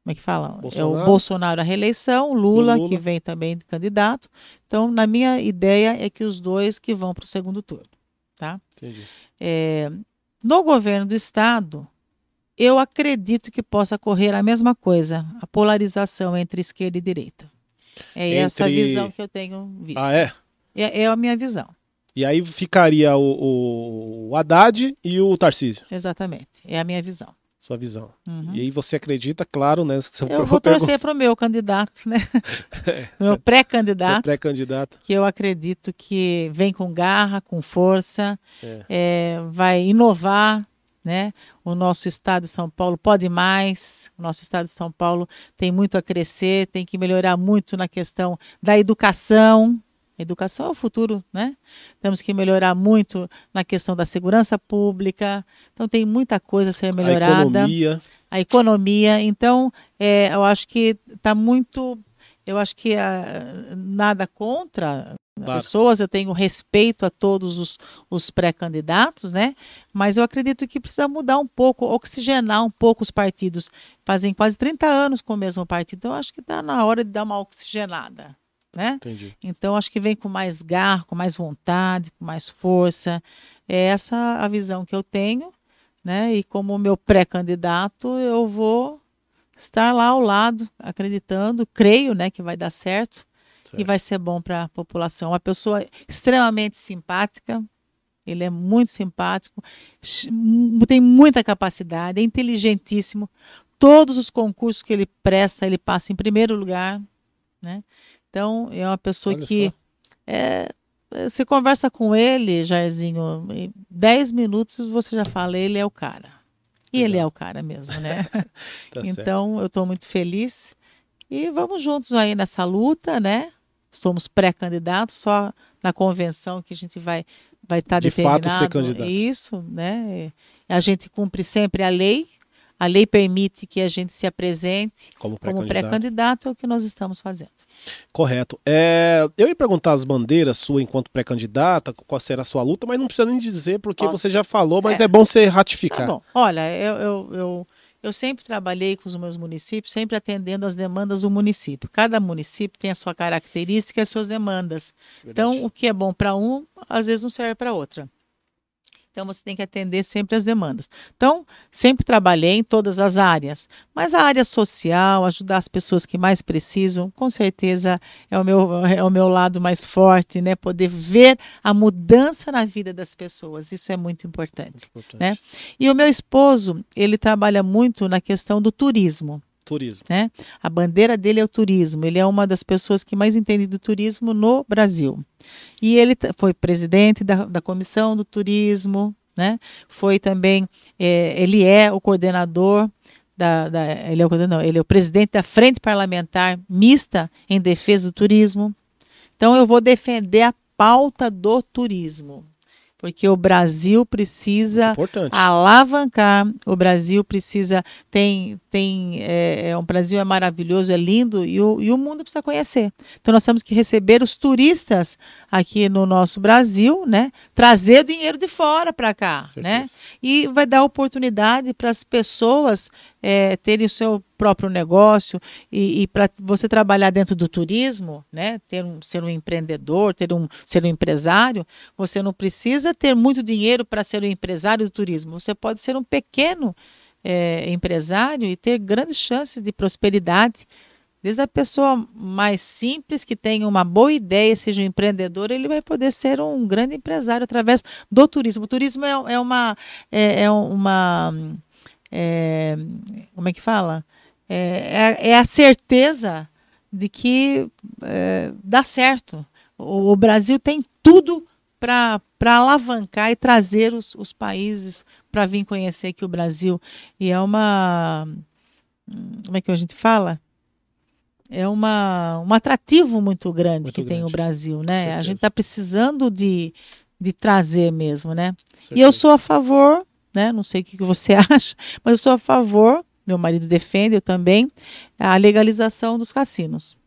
como é que fala? Bolsonaro. É o Bolsonaro a reeleição, Lula, Lula, que vem também de candidato. Então, na minha ideia é que os dois que vão para o segundo turno, tá? Entendi. É, no governo do estado, eu acredito que possa ocorrer a mesma coisa, a polarização entre esquerda e direita. É entre... essa visão que eu tenho visto. Ah, é? É, é a minha visão. E aí ficaria o, o Haddad e o Tarcísio. Exatamente, é a minha visão sua visão. Uhum. E aí você acredita, claro, né? eu vou torcer para o meu candidato, né? É. meu pré-candidato. pré-candidato. Que eu acredito que vem com garra, com força, é. É, vai inovar, né? O nosso estado de São Paulo pode mais. O nosso estado de São Paulo tem muito a crescer, tem que melhorar muito na questão da educação, educação é o futuro, né? Temos que melhorar muito na questão da segurança pública. Então tem muita coisa a ser melhorada. A economia. A economia. Então, é, eu acho que está muito. Eu acho que uh, nada contra claro. pessoas, eu tenho respeito a todos os, os pré-candidatos, né? Mas eu acredito que precisa mudar um pouco, oxigenar um pouco os partidos. Fazem quase 30 anos com o mesmo partido, então eu acho que está na hora de dar uma oxigenada né? Entendi. Então acho que vem com mais garra, com mais vontade, com mais força. É essa a visão que eu tenho, né? E como meu pré-candidato, eu vou estar lá ao lado, acreditando, creio, né, que vai dar certo, certo. e vai ser bom para a população. Uma pessoa extremamente simpática, ele é muito simpático, tem muita capacidade, é inteligentíssimo. Todos os concursos que ele presta, ele passa em primeiro lugar, né? Então, é uma pessoa Olha que é, você conversa com ele, Jairzinho, em 10 minutos você já fala, ele é o cara. E Legal. ele é o cara mesmo, né? tá então, certo. eu estou muito feliz. E vamos juntos aí nessa luta, né? Somos pré-candidatos, só na convenção que a gente vai vai estar tá De determinado. fato ser candidato. Isso, né? A gente cumpre sempre a lei, a lei permite que a gente se apresente como pré-candidato, pré é o que nós estamos fazendo. Correto. É, eu ia perguntar as bandeiras sua enquanto pré-candidata, qual será a sua luta, mas não precisa nem dizer, porque Posso? você já falou, mas é, é bom você ratificar. Tá bom. Olha, eu, eu, eu, eu sempre trabalhei com os meus municípios, sempre atendendo as demandas do município. Cada município tem a sua característica e as suas demandas. Verdade. Então, o que é bom para um, às vezes não serve para outra. Então você tem que atender sempre as demandas. Então, sempre trabalhei em todas as áreas, mas a área social, ajudar as pessoas que mais precisam, com certeza é o meu, é o meu lado mais forte, né? Poder ver a mudança na vida das pessoas, isso é muito importante, muito importante. né? E o meu esposo, ele trabalha muito na questão do turismo. Turismo. Né? A bandeira dele é o turismo. Ele é uma das pessoas que mais entende do turismo no Brasil. E ele foi presidente da, da comissão do turismo, né? Foi também, é, ele é o coordenador da, da ele, é o, não, ele é o presidente da Frente Parlamentar Mista em Defesa do Turismo. Então, eu vou defender a pauta do turismo porque o Brasil precisa Importante. alavancar, o Brasil precisa tem tem é, é, o Brasil é maravilhoso, é lindo e o, e o mundo precisa conhecer. Então nós temos que receber os turistas aqui no nosso Brasil, né? Trazer dinheiro de fora para cá, né? E vai dar oportunidade para as pessoas é, terem o seu próprio negócio e, e para você trabalhar dentro do turismo, né, ter um, ser um empreendedor, ter um, ser um empresário, você não precisa ter muito dinheiro para ser um empresário do turismo. Você pode ser um pequeno é, empresário e ter grandes chances de prosperidade. Desde a pessoa mais simples, que tenha uma boa ideia, seja um empreendedor, ele vai poder ser um grande empresário através do turismo. O turismo é, é uma. É, é uma é, como é que fala? É, é, é a certeza de que é, dá certo. O, o, Brasil tem tudo para alavancar e trazer os, os países para vir conhecer aqui o Brasil. E é uma. Como é que a gente fala? É uma, um atrativo muito grande muito que grande. tem o Brasil, né? A gente está precisando de, de trazer mesmo, né? E eu sou a favor né? Não sei o que você acha, mas eu sou a favor, meu marido defende, eu também, a legalização dos cassinos.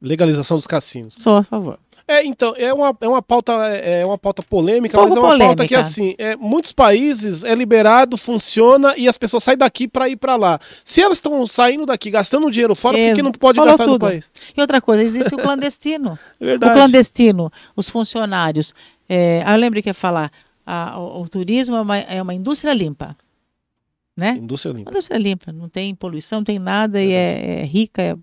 Legalização dos cassinos. Sou a favor. É, então, é uma, é uma pauta, é uma pauta polêmica, mas é uma polêmica. pauta que, assim, é, muitos países é liberado, funciona e as pessoas saem daqui para ir para lá. Se elas estão saindo daqui gastando dinheiro fora, por que não pode Falou gastar tudo. no país? E outra coisa, existe o clandestino. é verdade. O clandestino, os funcionários. É, eu lembro que ia falar, a, o, o, turismo é uma, é uma indústria limpa. Né? Indústria limpa. Indústria limpa, não tem poluição, não tem nada é e é, é, rica. É,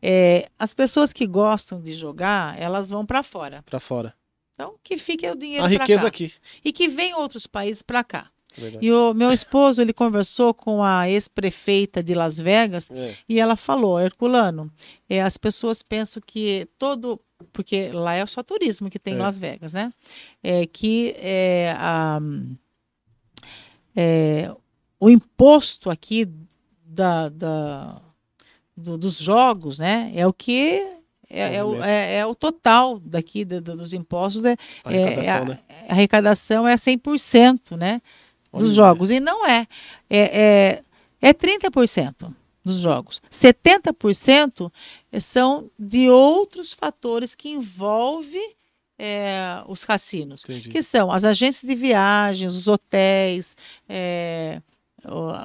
é, as pessoas que gostam de jogar, elas vão para fora. Para fora. Então, que fique o dinheiro A riqueza cá. aqui. E que venham outros países para cá. Verdade. E o meu esposo, ele conversou com a ex-prefeita de Las Vegas é. e ela falou, Herculano, é, as pessoas pensam que todo porque lá é só turismo que tem em é. Las Vegas, né? É que é, a, é, o imposto aqui da, da do, dos jogos, né? É o que é, é, o, é, é, o total daqui do, do, dos impostos. É, a arrecadação, é, né? a, arrecadação é 100%, né? Dos Olha jogos. E não é. É, é, é 30% dos jogos. 70% são de outros fatores que envolvem é, os cassinos, Entendi. que são as agências de viagens, os hotéis, é,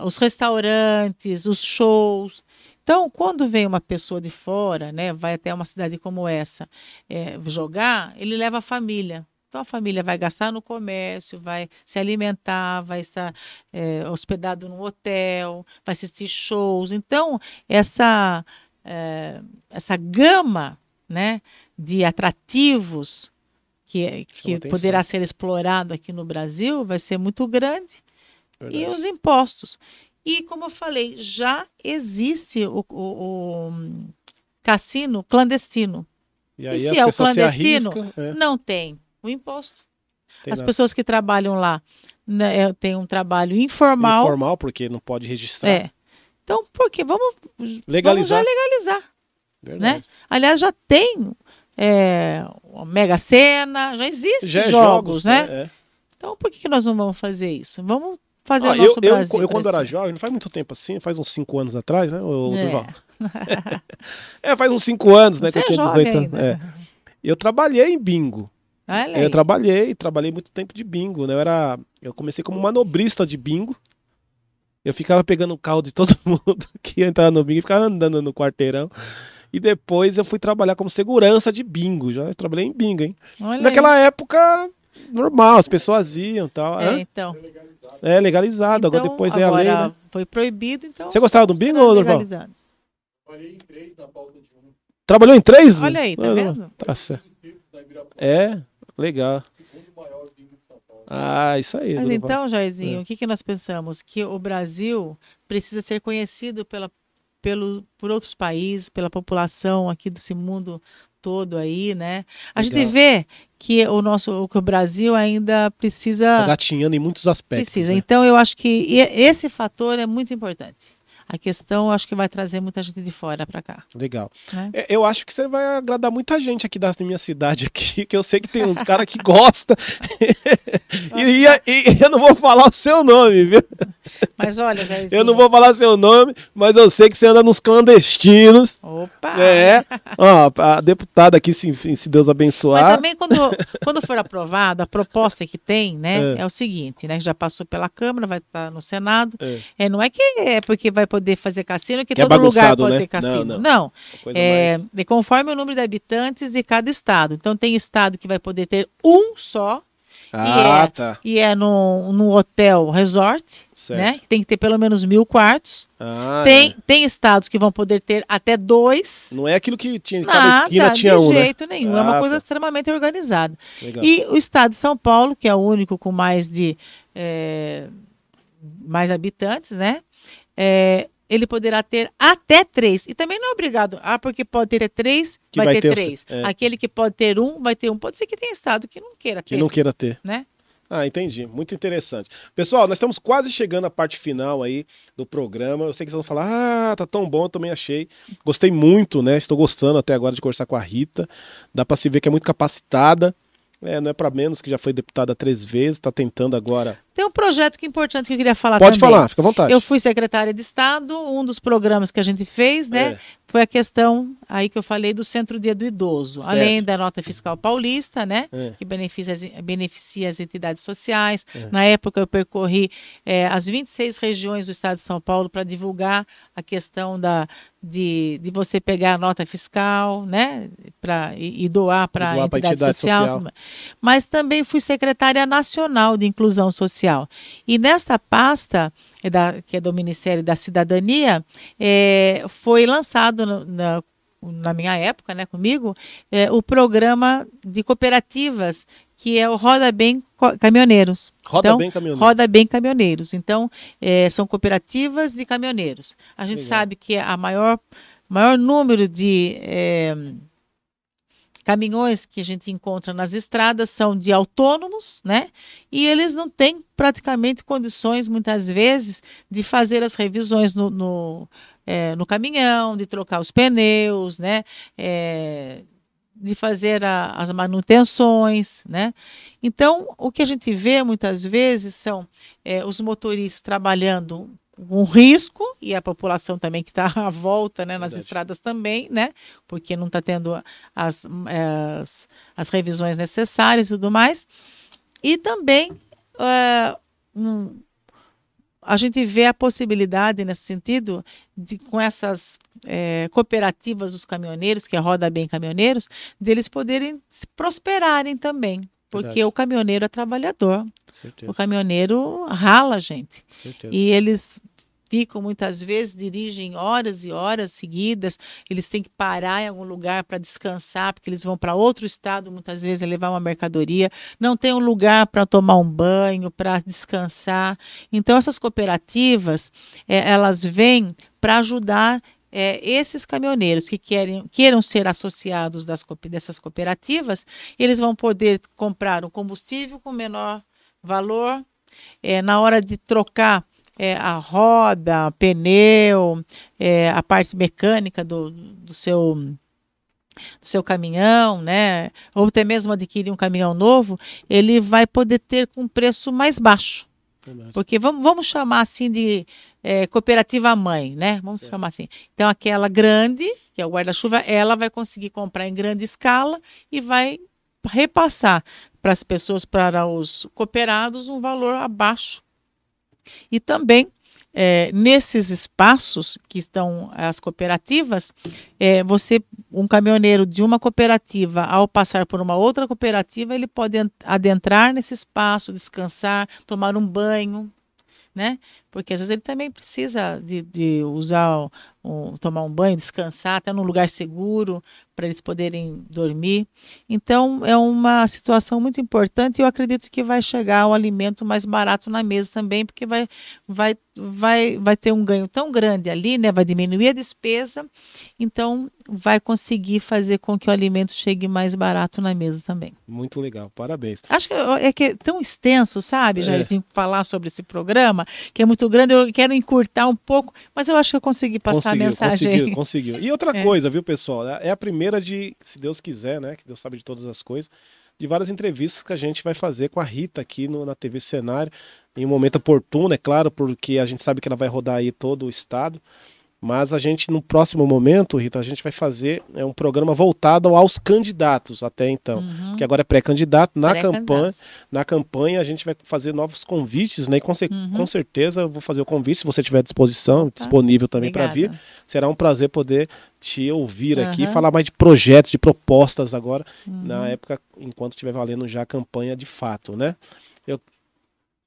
os restaurantes, os shows. Então, quando vem uma pessoa de fora, né, vai até uma cidade como essa é, jogar, ele leva a família. Então a família vai gastar no comércio, vai se alimentar, vai estar é, hospedado num hotel, vai assistir shows. Então essa é, essa gama, né, de atrativos que, que poderá ser explorado aqui no Brasil vai ser muito grande. Verdade. E os impostos. E como eu falei, já existe o, o, o cassino clandestino. E, e se é o clandestino, arrisca, é. não tem o imposto. Tem As nada. pessoas que trabalham lá né, é, têm um trabalho informal. Informal, porque não pode registrar. É. Então, por que? Vamos, legalizar. vamos já legalizar. Né? Aliás, já tem é, Mega Sena, já existem já é jogos, jogos, né? É. Então, por que, que nós não vamos fazer isso? Vamos fazer ah, o nosso eu, Brasil. Eu, eu quando era jovem, não faz muito tempo assim, faz uns 5 anos atrás, né, o é. Durval? é, faz uns 5 anos, né, Você que eu tinha 18 anos. É. Eu trabalhei em bingo. Eu trabalhei, trabalhei muito tempo de bingo, né? Eu era, eu comecei como manobrista de bingo. Eu ficava pegando o carro de todo mundo que ia entrar no bingo e ficava andando no quarteirão. E depois eu fui trabalhar como segurança de bingo. Já trabalhei em bingo, hein? Olha Naquela aí. época, normal, as pessoas iam e tal. É, então. É legalizado, então, agora depois é a lei. Né? Foi proibido, então. Você gostava do bingo, ou Trabalhei em três na pauta de um. Trabalhou em três? Olha aí, tá vendo? Tá certo. É, Legal. Ah, isso aí. Mas então, Jairzinho, é. o que, que nós pensamos? Que o Brasil precisa ser conhecido pela, pelo, por outros países, pela população aqui desse mundo todo aí, né? A Legal. gente vê que o nosso que o Brasil ainda precisa tá gatinhando em muitos aspectos. Precisa. Né? Então eu acho que esse fator é muito importante. A questão acho que vai trazer muita gente de fora para cá. Legal. Né? É, eu acho que você vai agradar muita gente aqui da minha cidade aqui, que eu sei que tem uns caras que gostam. e, e, e, eu não vou falar o seu nome, viu? Mas olha, Jairzinho. Eu não vou falar seu nome, mas eu sei que você anda nos clandestinos. Opa! É. Ó, a deputada aqui, se, se Deus abençoar. Mas também quando, quando for aprovado, a proposta que tem, né, é, é o seguinte, né, já passou pela Câmara, vai estar no Senado. É. é não é que é porque vai poder fazer cassino que, que é todo é lugar pode né? ter cassino. Não, não. não. É, mais... conforme o número de habitantes de cada estado. Então tem estado que vai poder ter um só ah, e é, tá. E é no, no hotel resort, certo. né? Tem que ter pelo menos mil quartos. Ah, tem, é. tem estados que vão poder ter até dois. Não é aquilo que tinha, cada Nada, esquina tinha um, De né? jeito nenhum, ah, é uma ah, coisa tá. extremamente organizada. Legal. E o estado de São Paulo, que é o único com mais de é, mais habitantes, né? É, ele poderá ter até três. E também não é obrigado. Ah, porque pode ter três, vai, vai, ter, ter três. É. Aquele que pode ter um, vai ter um. Pode ser que tenha estado que não queira ter. Que não queira ter. Né? Ah, entendi. Muito interessante. Pessoal, nós estamos quase chegando à parte final aí do programa. Eu sei que vocês vão falar, ah, tá tão bom, eu também achei. Gostei muito, né? Estou gostando até agora de conversar com a Rita. Dá para se ver que é muito capacitada. É, não é para menos que já foi deputada três vezes, está tentando agora tem um projeto que é importante que eu queria falar Pode também. falar, fica à vontade. Eu fui secretária de Estado, um dos programas que a gente fez, né, é. Foi a questão aí que eu falei do Centro Dia do Idoso, certo. além da nota fiscal paulista, né, é. que beneficia, beneficia as entidades sociais. É. Na época eu percorri é, as 26 regiões do Estado de São Paulo para divulgar a questão da, de, de você pegar a nota fiscal, né, pra, e, e doar para a entidade, entidade social. social. Mas também fui secretária nacional de inclusão social. E nesta pasta, da, que é do Ministério da Cidadania, é, foi lançado no, na, na minha época, né, comigo, é, o programa de cooperativas que é o Roda Bem Caminhoneiros. Roda então, Bem Caminhoneiros. Roda Bem Caminhoneiros. Então, é, são cooperativas de caminhoneiros. A gente Legal. sabe que a maior, maior número de é, caminhões que a gente encontra nas estradas são de autônomos, né? E eles não têm praticamente condições, muitas vezes, de fazer as revisões no, no, é, no caminhão, de trocar os pneus, né? É, de fazer a, as manutenções, né? Então, o que a gente vê muitas vezes são é, os motoristas trabalhando um risco e a população também que está à volta né, nas Verdade. estradas também, né, porque não está tendo as, as, as, revisões necessárias e tudo mais. E também uh, um, a gente vê a possibilidade nesse sentido de com essas é, cooperativas dos caminhoneiros, que é Roda Bem Caminhoneiros, deles poderem se prosperarem também. Porque Verdade. o caminhoneiro é trabalhador. Certeza. O caminhoneiro rala, gente. Certeza. E eles ficam muitas vezes, dirigem horas e horas seguidas, eles têm que parar em algum lugar para descansar, porque eles vão para outro estado, muitas vezes levar uma mercadoria, não tem um lugar para tomar um banho, para descansar. Então essas cooperativas, é, elas vêm para ajudar é, esses caminhoneiros que querem, queiram ser associados das, dessas cooperativas, eles vão poder comprar um combustível com menor valor. É, na hora de trocar é, a roda, pneu, é, a parte mecânica do, do seu do seu caminhão, né, ou até mesmo adquirir um caminhão novo, ele vai poder ter com um preço mais baixo. Porque vamos, vamos chamar assim de é, cooperativa mãe, né? Vamos certo. chamar assim. Então, aquela grande, que é o guarda-chuva, ela vai conseguir comprar em grande escala e vai repassar para as pessoas, para os cooperados, um valor abaixo. E também é, nesses espaços que estão as cooperativas, é, você, um caminhoneiro de uma cooperativa, ao passar por uma outra cooperativa, ele pode adentrar nesse espaço, descansar, tomar um banho, né? Porque às vezes ele também precisa de, de usar, um, tomar um banho, descansar, até num lugar seguro, para eles poderem dormir. Então, é uma situação muito importante e eu acredito que vai chegar o alimento mais barato na mesa também, porque vai, vai, vai, vai ter um ganho tão grande ali, né? vai diminuir a despesa, então vai conseguir fazer com que o alimento chegue mais barato na mesa também. Muito legal, parabéns. Acho que é, que é tão extenso, sabe, é. Jairzinho, falar sobre esse programa, que é muito muito grande, eu quero encurtar um pouco, mas eu acho que eu consegui passar conseguiu, a mensagem. Conseguiu, conseguiu. E outra é. coisa, viu, pessoal? É a primeira de, se Deus quiser, né? Que Deus sabe de todas as coisas, de várias entrevistas que a gente vai fazer com a Rita aqui no, na TV Cenário, em um momento oportuno, é claro, porque a gente sabe que ela vai rodar aí todo o estado. Mas a gente, no próximo momento, Rita, a gente vai fazer é, um programa voltado aos candidatos até então. Uhum. Que agora é pré-candidato. Na pré campanha, na campanha, a gente vai fazer novos convites, né? E com, uhum. com certeza eu vou fazer o convite, se você tiver à disposição, tá. disponível também para vir. Será um prazer poder te ouvir uhum. aqui, falar mais de projetos, de propostas agora, na uhum. época, enquanto estiver valendo já a campanha de fato, né?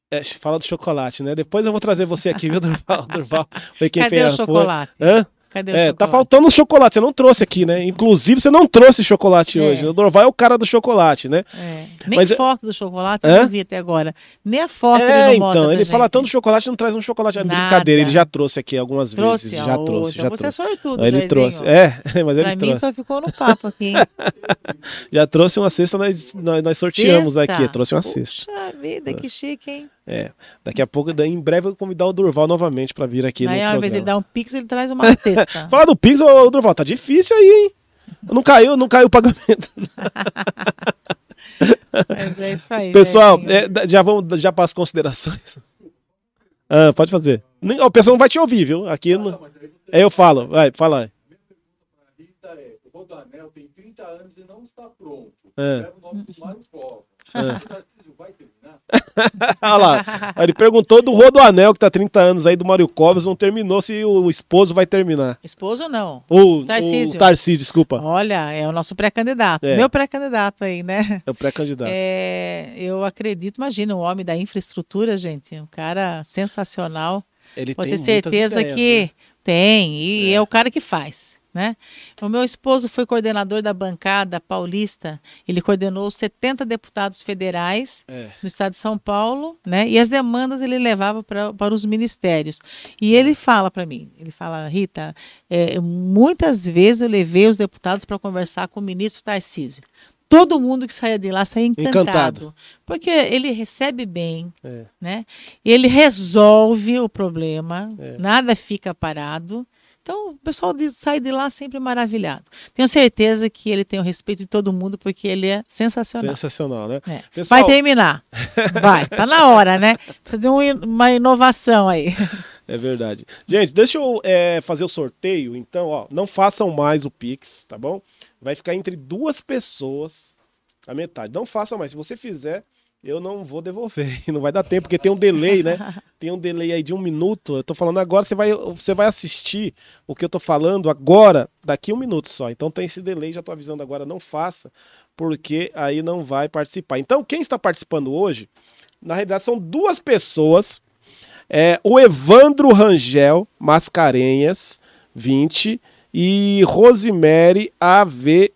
É, fala do chocolate, né? Depois eu vou trazer você aqui, viu, Durval? Durval foi quem Cadê o chocolate? Hã? Cadê o é, tá chocolate? tá faltando chocolate, você não trouxe aqui, né? Inclusive, você não trouxe chocolate é. hoje. O Dorval é o cara do chocolate, né? É. Nem Mas, é- foto do chocolate eu não vi até agora. Nem a foto é, ele não então, ele fala tanto chocolate, não traz um chocolate. É brincadeira, ele já trouxe aqui algumas trouxe vezes. Já trouxe, já você trouxe. é sortudo, Ele trouxe, é, mas ele pra trouxe. mim só ficou no papo aqui. já trouxe uma cesta, nós, nós, nós sorteamos aqui. Trouxe uma Puxa cesta. Puxa vida, que chique, hein? É, daqui a pouco, em breve, eu vou convidar o Durval novamente para vir aqui aí, no ao programa. invés de ele dar um pix, ele traz uma cesta. Fala do pix, ô, Durval, tá difícil aí, hein? Não caiu, não caiu o pagamento. é isso aí. Pessoal, é, já vamos já para as considerações. Ah, pode fazer. O pessoal não vai te ouvir, viu? Aqui no... é eu falo, vai, fala aí. O Rodanel tem 30 anos e não está pronto. É. o nome do Mário Covas. É. vai terminar? Olha lá, ele perguntou do Rodoanel, que tá 30 anos aí, do Mário Covas, não terminou se o esposo vai terminar. Esposo não. O Tarcísio. O Tarcísio, desculpa. Olha, é o nosso pré-candidato. É. Meu pré-candidato aí, né? É o pré-candidato. É, eu acredito, imagina, um homem da infraestrutura, gente, um cara sensacional. Ele Pode ter certeza ideias, que né? tem, e é. é o cara que faz. Né? O meu esposo foi coordenador da bancada paulista, ele coordenou 70 deputados federais é. no estado de São Paulo, né? e as demandas ele levava pra, para os ministérios. E ele fala para mim, ele fala, Rita, é, muitas vezes eu levei os deputados para conversar com o ministro Tarcísio todo mundo que saía de lá saía encantado, encantado. porque ele recebe bem, é. né? Ele resolve o problema, é. nada fica parado. Então, o pessoal sai de lá sempre maravilhado. Tenho certeza que ele tem o respeito de todo mundo, porque ele é sensacional. Sensacional, né? É. Pessoal... Vai terminar. Vai, tá na hora, né? Precisa de uma inovação aí. É verdade. Gente, deixa eu é, fazer o sorteio. Então, ó, não façam mais o Pix, tá bom? Vai ficar entre duas pessoas a metade. Não façam mais. Se você fizer, eu não vou devolver. Não vai dar tempo, porque tem um delay, né? Tem um delay aí de um minuto. Eu tô falando agora, você vai, você vai assistir o que eu tô falando agora, daqui um minuto só. Então tem esse delay, já tô avisando agora, não faça, porque aí não vai participar. Então, quem está participando hoje, na realidade, são duas pessoas. É, o Evandro Rangel Mascarenhas, 20, e Rosemary AV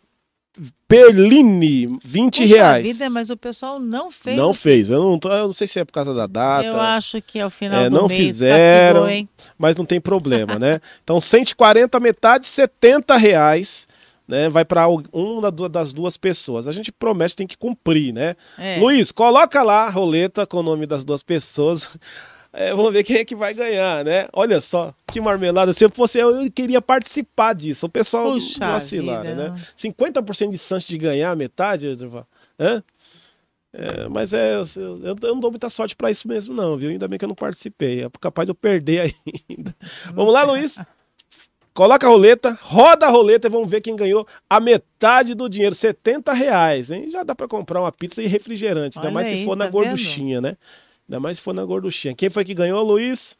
Perline, 20 Puxa reais. Vida, mas o pessoal não fez. Não fez. Eu não, eu não sei se é por causa da data. Eu acho que é o final é, do não mês. fizeram, castigou, mas não tem problema, né? Então, 140 metade, 70 reais. Né, vai para uma das duas pessoas. A gente promete, tem que cumprir, né? É. Luiz, coloca lá a roleta com o nome das duas pessoas. É, vamos ver quem é que vai ganhar, né? Olha só, que marmelada. Se eu fosse eu, eu queria participar disso. O pessoal Puxa vacilaram, né? 50% de chance de ganhar, metade, Hã? É, mas é, eu, eu, não dou muita sorte para isso mesmo, não, viu? Ainda bem que eu não participei. É capaz de eu perder ainda. Vamos lá, Luiz? Coloca a roleta, roda a roleta e vamos ver quem ganhou a metade do dinheiro, 70 reais, hein? Já dá para comprar uma pizza e refrigerante, ainda mais aí, se for na tá gorduchinha, vendo? né? Ainda mais se for na gorduchinha. Quem foi que ganhou, Luiz?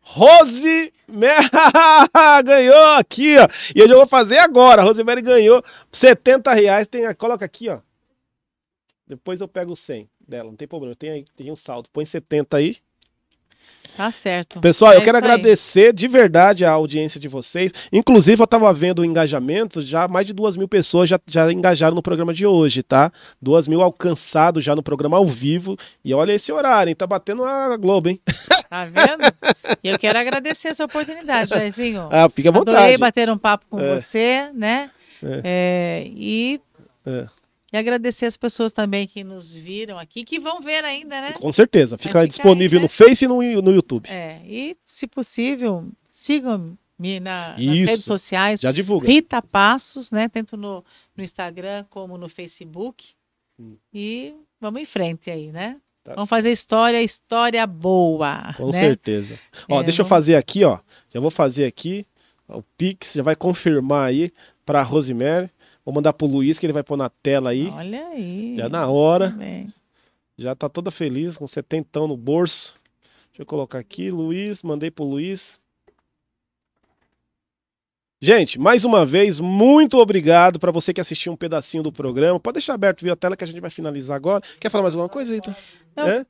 Rose ganhou aqui, ó. E eu já vou fazer agora. A Rosemary ganhou 70 reais. Tem, coloca aqui, ó. Depois eu pego 100 dela, não tem problema. Tem, tem um saldo. Põe 70 aí. Tá certo. Pessoal, é eu quero agradecer aí. de verdade a audiência de vocês. Inclusive, eu estava vendo o engajamento, já mais de duas mil pessoas já, já engajaram no programa de hoje, tá? Duas mil alcançados já no programa ao vivo. E olha esse horário, hein? Tá batendo a Globo, hein? Tá vendo? E eu quero agradecer essa oportunidade, Jairzinho. Ah, fica à vontade. Adorei bater um papo com é. você, né? É. É, e... É E agradecer as pessoas também que nos viram aqui, que vão ver ainda, né? Com certeza. Fica disponível aí, né? no Face e no, no YouTube. É, e se possível, sigam-me na, nas redes sociais. Já divulga. Rita Passos, né? Tanto no, no Instagram como no Facebook. Hum. E vamos em frente aí, né? Tá vamos fazer história, história boa. Com né? certeza. Ó, é, deixa vamos... eu fazer aqui, ó. Já vou fazer aqui. O Pix já vai confirmar aí para Rosemary. Vou mandar pro Luiz, que ele vai pôr na tela aí. Olha aí. Já na hora. Já tá toda feliz, com setentão no bolso. Deixa eu colocar aqui, Luiz, mandei pro Luiz. Gente, mais uma vez, muito obrigado para você que assistiu um pedacinho do programa. Pode deixar aberto viu a tela que a gente vai finalizar agora. Quer falar mais alguma coisa, Ita? É?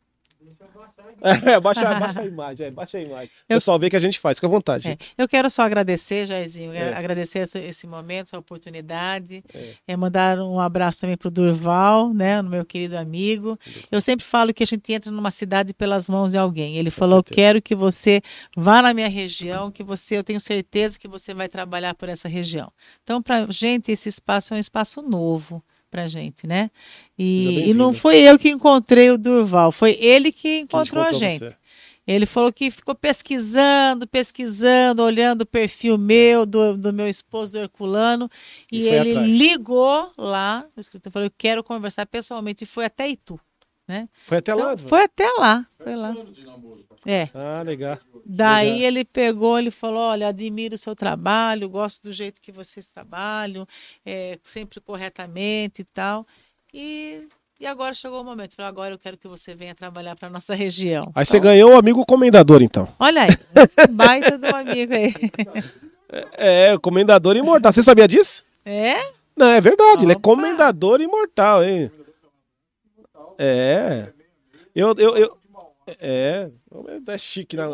É, baixa, baixa a imagem, é, baixa a imagem. Eu, o pessoal vê que a gente faz, fica à vontade. É, eu quero só agradecer, Jairzinho, é. agradecer esse, esse, momento, essa oportunidade, é. é mandar um abraço também para o Durval, né, meu querido amigo. Eu sempre falo que a gente entra numa cidade pelas mãos de alguém. Ele Com falou, certeza. quero que você vá na minha região, que você, eu tenho certeza que você vai trabalhar por essa região. Então, para gente, esse espaço é um espaço novo para gente, né? E, e, não foi eu que encontrei o Durval, foi ele que encontrou, a gente. Você. Ele falou que ficou pesquisando, pesquisando, olhando o perfil meu, do, do meu esposo, do Herculano, e, e ele atrás. ligou lá, o escritor falou, eu quero conversar pessoalmente, e foi até Itu. Né? Foi até então, lá? Foi até lá. Foi lá. É. Ah, legal. Daí legal. ele pegou, ele falou: olha, admiro o seu trabalho, gosto do jeito que vocês trabalham, é, sempre corretamente e tal. E, e agora chegou o momento. Falou, agora eu quero que você venha trabalhar para nossa região. Aí então, você ganhou o amigo comendador, então. Olha aí, baita do amigo aí. É, é, comendador imortal. Você sabia disso? É? Não, é verdade. Opa. Ele é comendador imortal, hein? É. Eu, eu, eu, é, é chique, né?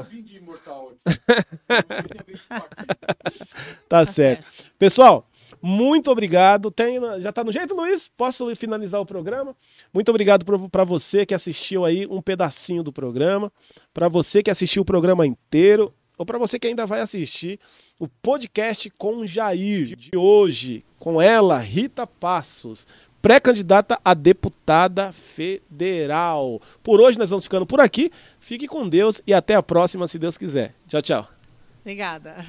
tá certo. Pessoal, muito obrigado. Tem, já tá no jeito, Luiz? Posso finalizar o programa? Muito obrigado para você que assistiu aí um pedacinho do programa, para você que assistiu o programa inteiro, ou para você que ainda vai assistir o podcast com Jair de hoje, com ela, Rita Passos pré-candidata a deputada federal. Por hoje nós vamos ficando por aqui. Fique com Deus e até a próxima, se Deus quiser. Tchau, tchau. Obrigada.